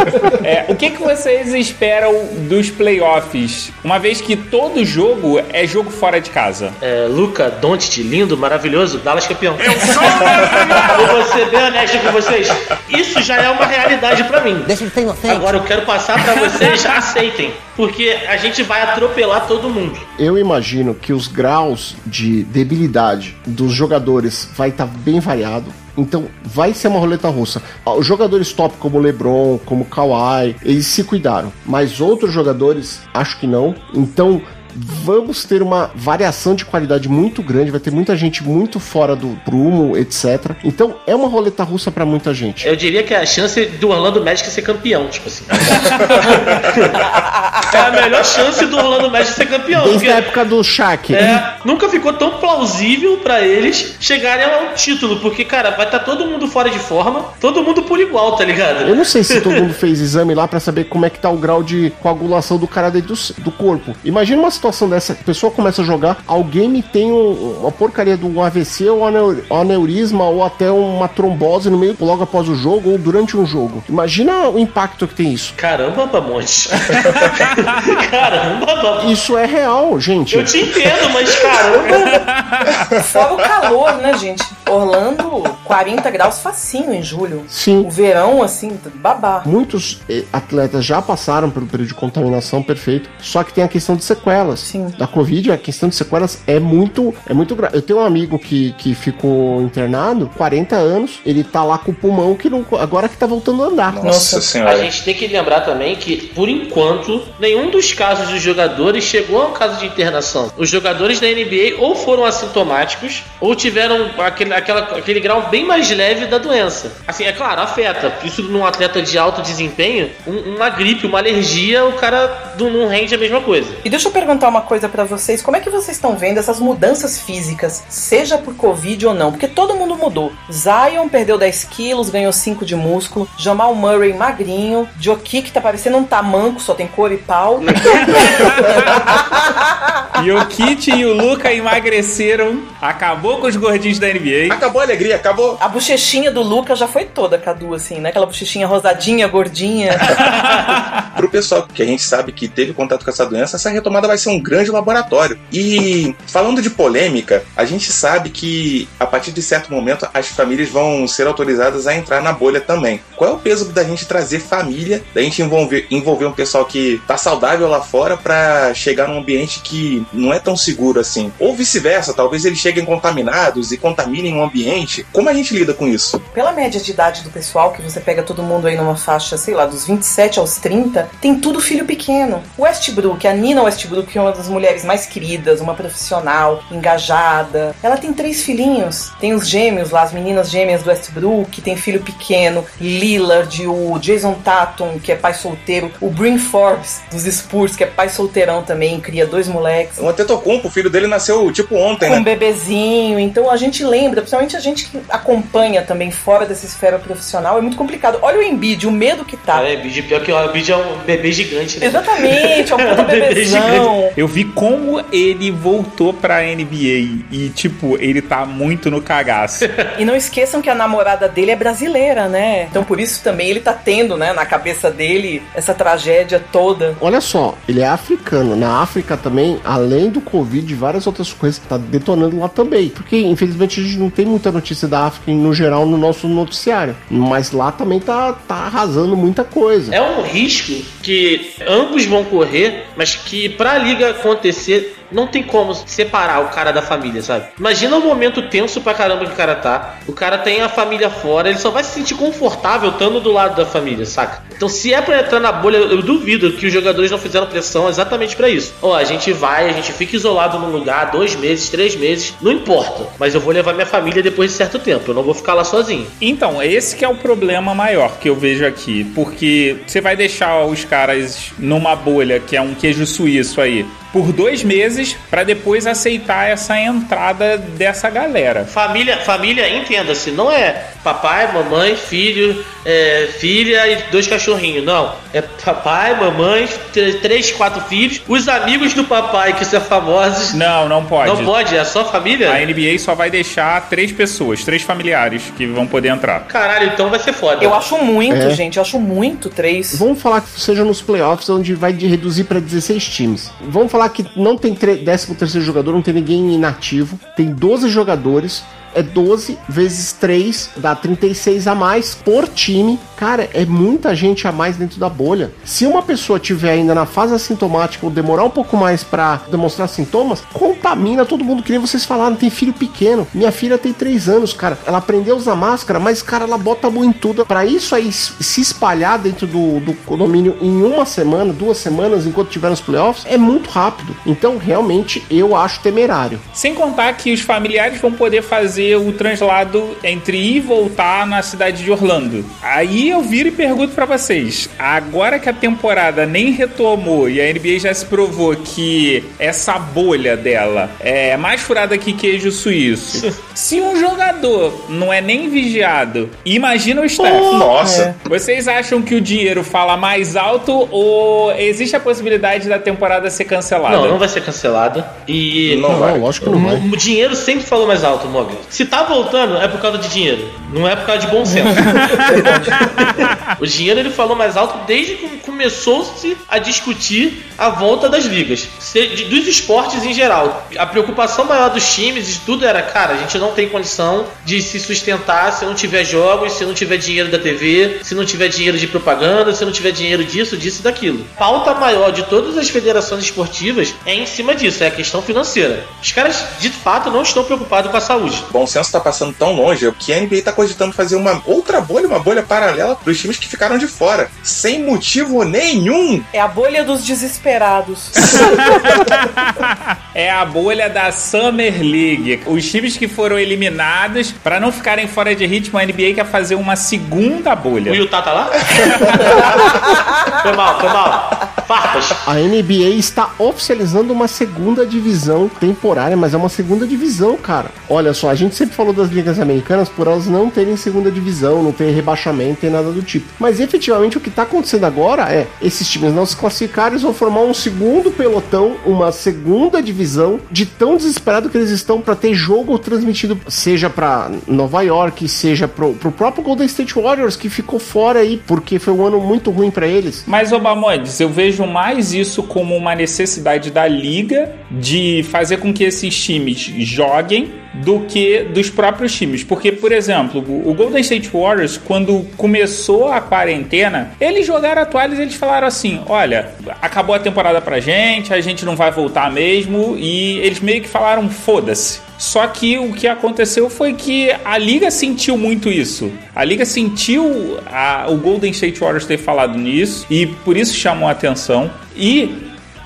é, o que, que vocês esperam dos playoffs? Uma vez que todo jogo é jogo fora de casa. É, Luca Doncic, lindo, maravilhoso, Dallas campeão. Eu sou Eu vou ser bem honesto com vocês. Isso já é uma realidade pra mim. Deixa ele ter inocente. Agora eu quero passar pra vocês, aceitem. Porque a gente vai atropelar todo mundo. Eu imagino que os graus de debilidade dos jogadores vai estar bem variado. Então vai ser uma roleta russa. Os jogadores top como LeBron, como Kawhi, eles se cuidaram. Mas outros jogadores, acho que não. Então vamos ter uma variação de qualidade muito grande. Vai ter muita gente muito fora do prumo, etc. Então é uma roleta russa pra muita gente. Eu diria que é a chance do Orlando Magic ser campeão, tipo assim. é a melhor chance do Orlando Magic ser campeão. Desde a época do Shaq. É, nunca ficou tão plausível pra eles chegarem ao título, porque, cara, vai estar todo mundo fora de forma, todo mundo por igual, tá ligado? Eu não sei se todo mundo fez exame lá pra saber como é que tá o grau de coagulação do cara dentro do, do corpo. Imagina uma situação dessa, a pessoa começa a jogar, alguém me tem um- uma porcaria um AVC ou aneu- aneurisma ou até uma trombose no meio, logo após o jogo ou durante um jogo. Imagina o impacto que tem isso. Caramba, Bamonte. caramba, Bamonte. Isso é real, gente. Eu te entendo, mas caramba. Fora o calor, né, gente? Orlando, 40 graus facinho em julho. Sim. O verão, assim, babá. Muitos eh, atletas já passaram pelo período de contaminação perfeito, só que tem a questão de sequelas. Sim. Da Covid, a questão de sequelas é muito, é muito grave. Eu tenho um amigo que, que ficou internado, 40 anos, ele tá lá com o pulmão que não, agora que tá voltando a andar. Nossa, Nossa. A senhora. gente tem que lembrar também que, por enquanto, nenhum dos casos dos jogadores chegou a um caso de internação. Os jogadores da NBA ou foram assintomáticos ou tiveram aquele, aquela, aquele grau bem mais leve da doença. Assim, é claro, afeta. Isso num atleta de alto desempenho, um- uma gripe, uma alergia, o cara não não rende a mesma coisa. E deixa eu perguntar uma coisa pra vocês, como é que vocês estão vendo essas mudanças físicas, seja por Covid ou não? Porque todo mundo mudou. Zion perdeu 10 quilos, ganhou 5 de músculo. Jamal Murray magrinho. Jokic tá parecendo um tamanco, só tem cor e pau. E o Kit e o Luca emagreceram. Acabou com os gordinhos da NBA. Acabou a alegria, acabou. A bochechinha do Luca já foi toda, Cadu, assim, né? Aquela bochechinha rosadinha, gordinha. Pro pessoal que a gente sabe que teve contato com essa doença, essa retomada vai ser um grande laboratório. E falando de polêmica, a gente sabe que a partir de certo momento as famílias vão ser autorizadas a entrar na bolha também. Qual é o peso da gente trazer família, da gente envolver, envolver um pessoal que tá saudável lá fora pra chegar num ambiente que não é tão seguro assim? Ou vice-versa, talvez eles cheguem contaminados e contaminem o ambiente. Como a gente lida com isso? Pela média de idade do pessoal, que você pega todo mundo aí numa faixa, sei lá, dos 27 aos 30, tem tudo filho pequeno. O Westbrook, a Nina Westbrook, que é uma das mulheres mais queridas, uma profissional, engajada. Ela tem três filhinhos. Tem os gêmeos lá, as meninas gêmeas do Westbrook, tem filho pequeno. Lillard, o Jason Tatum, que é pai solteiro. O Brin Forbes, dos Spurs, que é pai solteirão também, cria dois moleques. O Antetokounmpo, o filho dele nasceu tipo ontem, com um né? bebezinho. Então a gente lembra, principalmente a gente que acompanha também fora dessa esfera profissional, é muito complicado. Olha o Embiid, o medo que tá. É, Bid, pior que o Bid é um bebê gigante, né? Exatamente, é um puta Bebê bebezão. Eu vi como ele voltou pra NBA e, tipo, ele tá muito no cagaço. E não esqueçam que a namorada dele é brasileira, né? Então por isso também ele tá tendo, né, na cabeça dele essa tragédia toda. Olha só, ele é africano. Na África também, além do Covid e várias outras coisas, tá detonando lá também. Porque, infelizmente, a gente não tem muita notícia da África no geral no nosso noticiário. Mas lá também tá, tá arrasando muita coisa. É um risco que ambos vão correr, mas que pra liga acontecer não tem como separar o cara da família, sabe? Imagina o momento tenso pra caramba que o cara tá. O cara tem a família fora, ele só vai se sentir confortável estando do lado da família, saca? Então, se é pra entrar na bolha, eu duvido que os jogadores não fizeram pressão exatamente pra isso. Ó, a gente vai, a gente fica isolado num lugar dois meses, três meses, não importa. Mas eu vou levar minha família depois de certo tempo, eu não vou ficar lá sozinho. Então, esse que é o problema maior que eu vejo aqui, porque você vai deixar os caras numa bolha que é um queijo suíço aí por dois meses para depois aceitar essa entrada dessa galera. Família, família, entenda-se, não é papai, mamãe, filho, é, filha e dois cachorrinhos, não. É papai, mamãe, tr- três, quatro filhos, os amigos do papai que são famosos. Não, não pode. Não pode, é só família? A NBA só vai deixar três pessoas, três familiares que vão poder entrar. Caralho, então vai ser foda. Eu acho muito, É. gente. Eu acho muito três. Vamos falar que seja nos playoffs, onde vai de reduzir para 16 times. Vamos falar que não tem 13 terceiro jogador, não tem ninguém inativo. Tem 12 jogadores. É 12 vezes 3, dá 36 a mais por time. Cara, é muita gente a mais dentro da bolha. Se uma pessoa tiver ainda na fase assintomática ou demorar um pouco mais pra demonstrar sintomas, contamina todo mundo, que nem vocês falaram, tem filho pequeno. Minha filha tem 3 anos, cara. Ela aprendeu a usar máscara, mas, cara, ela bota a mão em tudo. Pra isso aí se espalhar dentro do, do condomínio em uma semana, duas semanas, enquanto tiver nos playoffs, é muito rápido. Então, realmente, eu acho temerário. Sem contar que os familiares vão poder fazer o translado entre ir e voltar na cidade de Orlando. Aí eu viro e pergunto pra vocês: agora que a temporada nem retomou e a NBA já se provou que essa bolha dela é mais furada que queijo suíço, se um jogador não é nem vigiado, imagina o Steph. Nossa. Vocês acham que o dinheiro fala mais alto ou existe a possibilidade da temporada ser cancelada? Não, não vai ser cancelada. E. Não Não, vai. lógico que não vai. O dinheiro sempre falou mais alto, Mogli. Se tá voltando, é por causa de dinheiro. Não é por causa de bom senso. o dinheiro ele falou mais alto desde que começou-se a discutir a volta das ligas. Dos esportes em geral. A preocupação maior dos times e tudo era, cara, a gente não tem condição de se sustentar se não tiver jogos, se não tiver dinheiro da TV, se não tiver dinheiro de propaganda, se não tiver dinheiro disso, disso e daquilo. Pauta maior de todas as federações esportivas é em cima disso, é a questão financeira. Os caras, de fato, não estão preocupados com a saúde. Bom senso tá passando tão longe que a NBA tá cogitando fazer uma outra bolha, uma bolha paralela pros times que ficaram de fora, sem motivo nenhum. É a bolha dos desesperados. É a bolha da Summer League. Os times que foram eliminados, pra não ficarem fora de ritmo, a NBA quer fazer uma segunda bolha. O Utah tá lá? foi mal, foi mal. Farpas. A NBA está oficializando uma segunda divisão temporária, mas é uma segunda divisão, cara. Olha só, a gente sempre falou das ligas americanas por elas não terem segunda divisão, não ter rebaixamento e nada do tipo. Mas efetivamente o que está acontecendo agora é esses times não se classificaram, eles vão formar um segundo pelotão, uma segunda divisão, de tão desesperado que eles estão para ter jogo transmitido, seja para Nova York, seja pro, pro próprio Golden State Warriors que ficou fora aí porque foi um ano muito ruim para eles. Mas, Obamodes, eu vejo mais isso como uma necessidade da liga de fazer com que esses times joguem do que dos próprios times. Porque, por exemplo, o Golden State Warriors, quando começou a quarentena, eles jogaram a toalha e eles falaram assim: olha, acabou a temporada pra gente, a gente não vai voltar mesmo, e eles meio que falaram: foda-se. Só que o que aconteceu foi que a liga sentiu muito isso. A liga sentiu a- o Golden State Warriors ter falado nisso e por isso chamou a atenção. E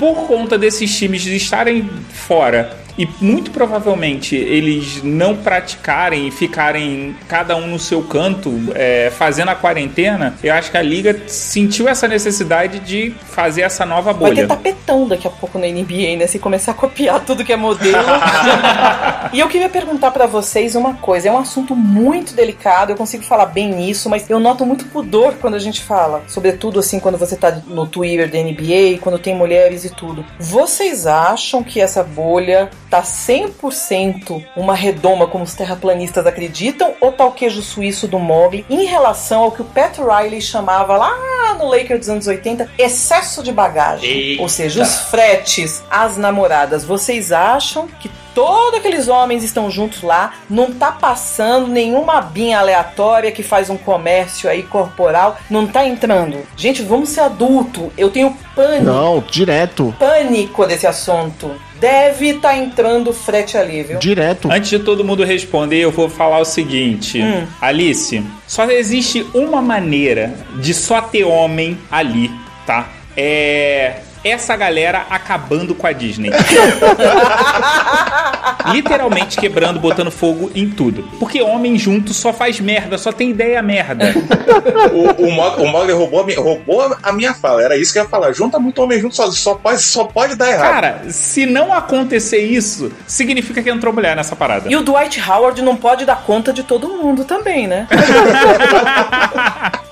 por conta desses times de estarem fora e muito provavelmente eles não praticarem e ficarem cada um no seu canto é, fazendo a quarentena, eu acho que a liga sentiu essa necessidade de fazer essa nova Vai ter bolha. tapetão daqui a pouco na NBA, né? Se começar a copiar tudo que é modelo. e eu queria perguntar pra vocês uma coisa. É um assunto muito delicado, eu consigo falar bem nisso, mas eu noto muito pudor quando a gente fala. Sobretudo assim, quando você tá no Twitter da NBA, quando tem mulheres e tudo. Vocês acham que essa bolha tá 100% uma redoma como os terraplanistas acreditam? Ou tá o queijo suíço do Mogli em relação ao que o Pat Riley chamava lá no Lakers dos anos 80, excesso de bagagem? Eita. Ou seja, os fretes, as namoradas. Vocês acham que Todos aqueles homens estão juntos lá, não tá passando nenhuma binha aleatória que faz um comércio aí corporal, não tá entrando. Gente, vamos ser adulto. Eu tenho pânico, Não, direto. pânico desse assunto. Deve estar entrando frete ali, viu? Direto. Antes de todo mundo responder, eu vou falar o seguinte: Hum. Alice, só existe uma maneira de só ter homem ali, tá? É. Essa galera acabando com a Disney. Literalmente quebrando, botando fogo em tudo. Porque homem junto só faz merda, só tem ideia merda. O, o, Mog- o Mogli roubou, a minha- roubou a minha fala. Era isso que eu ia falar. Junta muito homem junto, só, só, pode, só pode dar errado. Cara, se não acontecer isso, significa que entrou mulher nessa parada. E o Dwight Howard não pode dar conta de todo mundo também, né?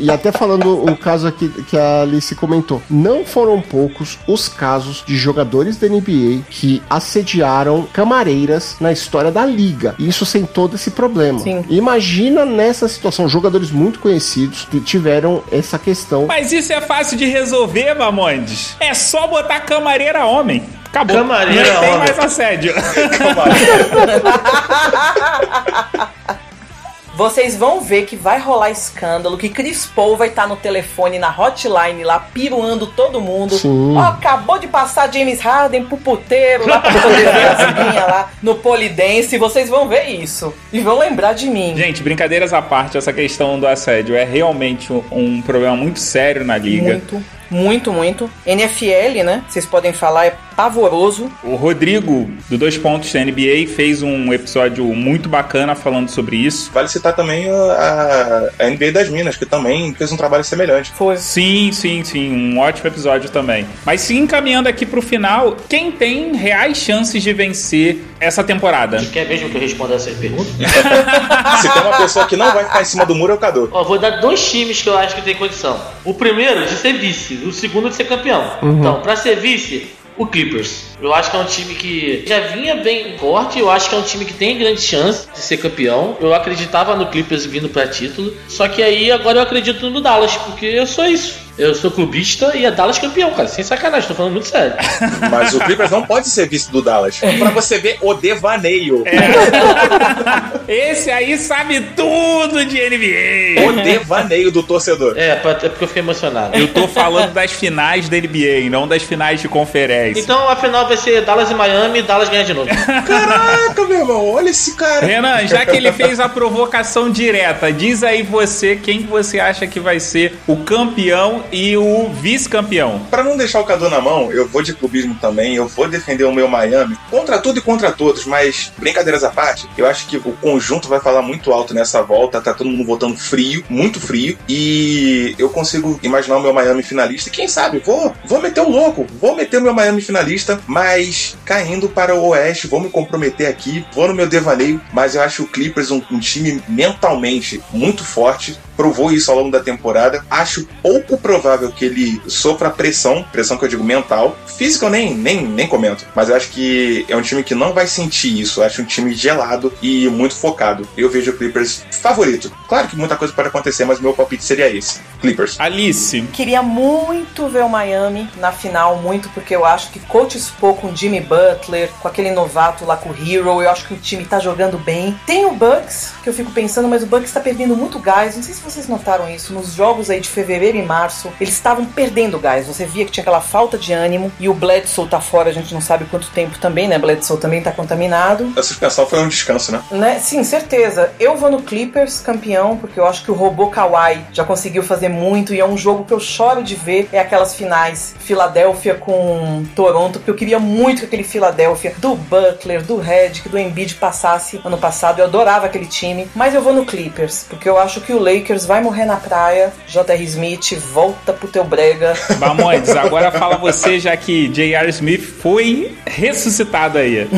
E até falando um caso aqui que a Alice comentou, não foram poucos os casos de jogadores da NBA que assediaram camareiras na história da liga. Isso sem todo esse problema. Sim. Imagina nessa situação, jogadores muito conhecidos que tiveram essa questão. Mas isso é fácil de resolver, Mamondes. É só botar camareira homem. Acabou. Camareira Não tem homem. mais assédio. Vocês vão ver que vai rolar escândalo, que Chris Paul vai estar no telefone, na hotline lá, piruando todo mundo. Sim. Ó, acabou de passar James Harden pro puteiro lá pra poder ver as minhas lá no Polidense. Vocês vão ver isso. E vão lembrar de mim. Gente, brincadeiras à parte, essa questão do assédio é realmente um, um problema muito sério na liga. Muito, muito, muito. NFL, né? Vocês podem falar, é pavoroso. O Rodrigo, do Dois Pontos da NBA, fez um episódio muito bacana falando sobre isso. Vale citar também a, a NBA das Minas, que também fez um trabalho semelhante. Foi. Sim, sim, sim, um ótimo episódio também. Mas se encaminhando aqui pro final, quem tem reais chances de vencer essa temporada? Quer mesmo que eu responda essa pergunta? Se tem uma pessoa que não vai ficar em cima do muro, é o Cadu. Ó, vou dar dois times que eu acho que tem condição. O primeiro de ser vice, o segundo de ser campeão. Então, pra ser vice, o Clippers. Eu acho que é um time que já vinha bem forte, eu acho que é um time que tem grande chance de ser campeão. Eu acreditava no Clippers vindo pra título, só que aí agora eu acredito no Dallas, porque eu sou isso. Eu sou clubista e é Dallas campeão, cara. Sem sacanagem, tô falando muito sério. Mas o Clippers não pode ser vice do Dallas. Pra você ver o devaneio. Esse aí sabe tudo de NBA. O devaneio do torcedor. É, é porque eu fiquei emocionado. Eu tô falando das finais da NBA, não das finais de conferência. Então a final vai ser Dallas e Miami e Dallas ganha de novo. Caraca, meu irmão, olha esse cara. Renan, já que ele fez a provocação direta, diz aí você quem que você acha que vai ser o campeão e o vice-campeão. Pra não deixar o Cadu na mão, eu vou de clubismo também, eu vou defender o meu Miami contra tudo e contra todos, mas brincadeiras à parte, eu acho que o conjunto vai falar muito alto nessa volta, tá todo mundo votando frio, muito frio, e eu consigo imaginar o meu Miami finalista, e quem sabe, vou, vou meter o louco, vou meter o meu Miami finalista, mas caindo para o Oeste, vou me comprometer aqui, vou no meu devaneio, mas eu acho o Clippers um, um time mentalmente muito forte, provou isso ao longo da temporada. Acho pouco provável que ele sofra pressão, pressão que eu digo mental. Física eu nem, nem, nem comento, mas eu acho que é um time que não vai sentir isso. Eu acho um time gelado e muito focado. Eu vejo o Clippers favorito. Claro que muita coisa pode acontecer, mas meu palpite seria esse: Clippers. Alice, Queria muito ver o Miami na final, muito porque eu acho que Coach Spo com Jimmy Butler, com aquele novato lá com o Hero, eu acho que o time tá jogando bem. Tem o Bucks, que eu fico pensando, mas o Bucks tá perdendo muito gás. Não sei se vocês notaram isso, nos jogos aí de fevereiro e março, eles estavam perdendo gás. Você via que tinha aquela falta de ânimo e o Bledsoe tá fora, a gente não sabe quanto tempo também, né? Bledsoe também tá contaminado. A suspensão foi um descanso, né? Né? Sim, certeza. Eu vou no Clippers campeão, porque eu acho que o robô Kawhi já conseguiu fazer muito e é um jogo que eu choro de ver. É aquelas finais Filadélfia com Toronto, porque eu queria muito que aquele Filadélfia do Butler, do Redick, do Embiid passasse ano passado. Eu adorava aquele time, mas eu vou no Clippers, porque eu acho que o Lakers vai morrer na praia. J.R. Smith, volta pro teu brega. Bamontes, agora fala você, já que J.R. Smith foi ressuscitado aí.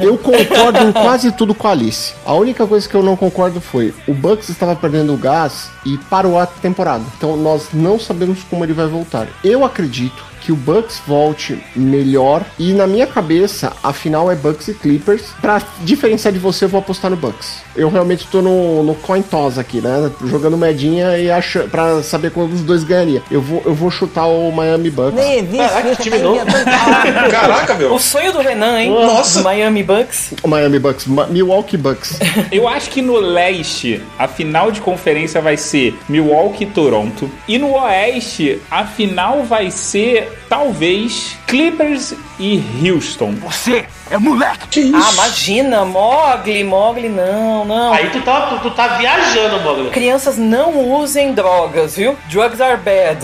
Eu concordo em quase tudo com a Alice. A única coisa que eu não concordo foi: o Bucks estava perdendo gás e parou a temporada. Então nós não sabemos como ele vai voltar. Eu acredito que o Bucks volte melhor. E na minha cabeça, a final é Bucks e Clippers. Pra diferenciar de você, eu vou apostar no Bucks. Eu realmente tô no, no coin toss aqui, né? Jogando medinha e acha, pra saber quando os dois ganhariam. Eu vou, eu vou chutar o Miami Bucks. Nem existe Caraca, isso, time novo. Caraca, meu. O sonho do Renan, hein? Nossa. Miami Bucks. O Miami Bucks, Ma- Milwaukee Bucks. Eu acho que no leste, a final de conferência vai ser Milwaukee e Toronto. E no oeste, a final vai ser, talvez, Clippers e Houston. Que isso? Ah, imagina, Mogli, Mogli, não, não. Aí tu tá, tu, tu tá viajando, Mogli. Crianças não usem drogas, viu? Drugs are bad.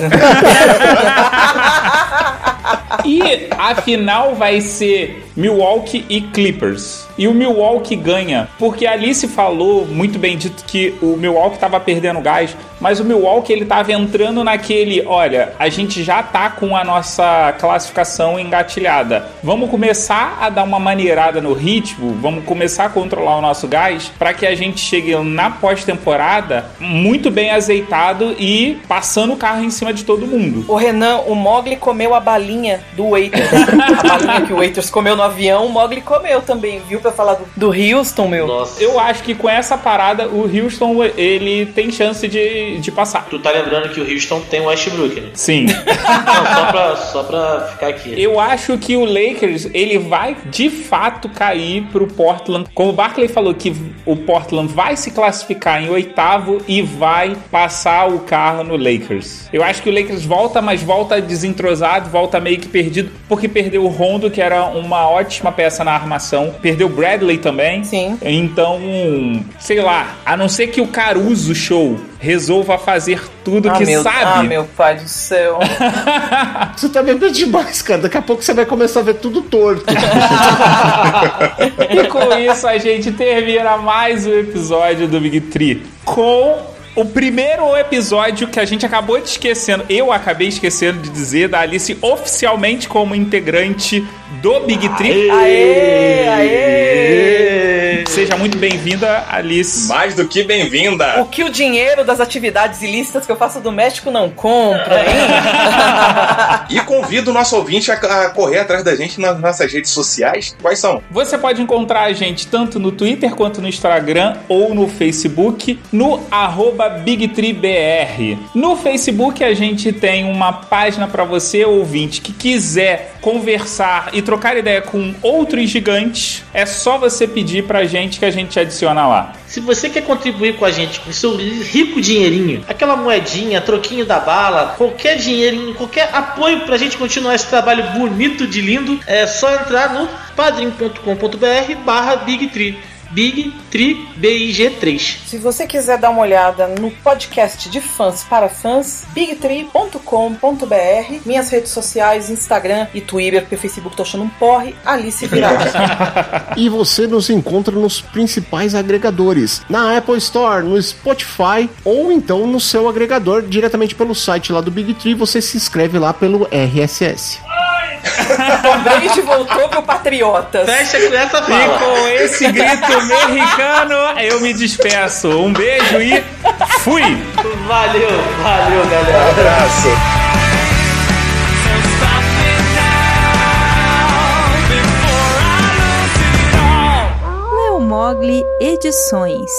E a final vai ser Milwaukee e Clippers. E o Milwaukee ganha, porque ali se falou muito bem dito que o Milwaukee tava perdendo gás, mas o Milwaukee ele tava entrando naquele, olha, a gente já tá com a nossa classificação engatilhada. Vamos começar a dar uma maneirada no ritmo, vamos começar a controlar o nosso gás para que a gente chegue na pós-temporada muito bem azeitado e passando o carro em cima de todo mundo. O Renan, o Mogli comeu a balinha do Waiters. a balinha que o Waiters comeu no avião, o Mogli comeu também, viu? Pra falar do, do Houston, meu. Nossa. Eu acho que com essa parada o Houston ele tem chance de, de passar. Tu tá lembrando que o Houston tem o Westbrook, né? Sim. Não, só pra, só pra ficar aqui. Eu acho que o Lakers ele vai de fato cair pro Portland. Como o Barkley falou que o Portland vai se classificar em oitavo e vai passar o carro no Lakers. Eu acho que o Lakers volta, mas volta desentrosado, volta meio que perdido, porque perdeu o Rondo, que era uma ótima peça na armação. Perdeu o Bradley também. Sim. Então, sei lá, a não ser que o Caruso Show resolva fazer tudo ah, que meu, sabe. ah, meu pai do céu. Você tá bebendo demais, cara. Daqui a pouco você vai começar a ver tudo torto. E com isso a gente termina mais um episódio do Big Tree com o primeiro episódio que a gente acabou de esquecendo, eu acabei esquecendo de dizer da Alice oficialmente como integrante do Big Tree. Aê, aê! Seja muito bem-vinda, Alice. Mais do que O bem-vinda. que o dinheiro das atividades ilícitas que eu faço do México não compra, hein? E convido o nosso ouvinte a, a correr atrás da gente nas nossas redes sociais. Quais são? Você pode encontrar a gente tanto no Twitter quanto no Instagram ou no Facebook, no arroba BigTreeBR. No Facebook a gente tem uma página para você, ouvinte, que quiser conversar e trocar ideia com outros gigantes. É só você pedir pra gente que a gente adiciona lá. Se você quer contribuir com a gente com seu rico dinheirinho, aquela moedinha, troquinho da bala, qualquer dinheirinho, qualquer apoio pra gente continuar esse trabalho bonito de lindo, é só entrar no padrim.com.br barra Big Tree. Big Tree BIG3. Se você quiser dar uma olhada no podcast de fãs para fãs, bigtree.com.br, minhas redes sociais, Instagram e Twitter, porque o Facebook tô achando um porre, Alice Virada. e você nos encontra nos principais agregadores, na Apple Store, no Spotify ou então no seu agregador diretamente pelo site lá do Big Tree. Você se inscreve lá pelo RSS. o Brady voltou pro Patriotas. Fecha com essa E fala. com esse grito mexicano, eu me despeço. Um beijo e fui! Valeu, valeu, galera. Abraço. Leo Mogli Edições.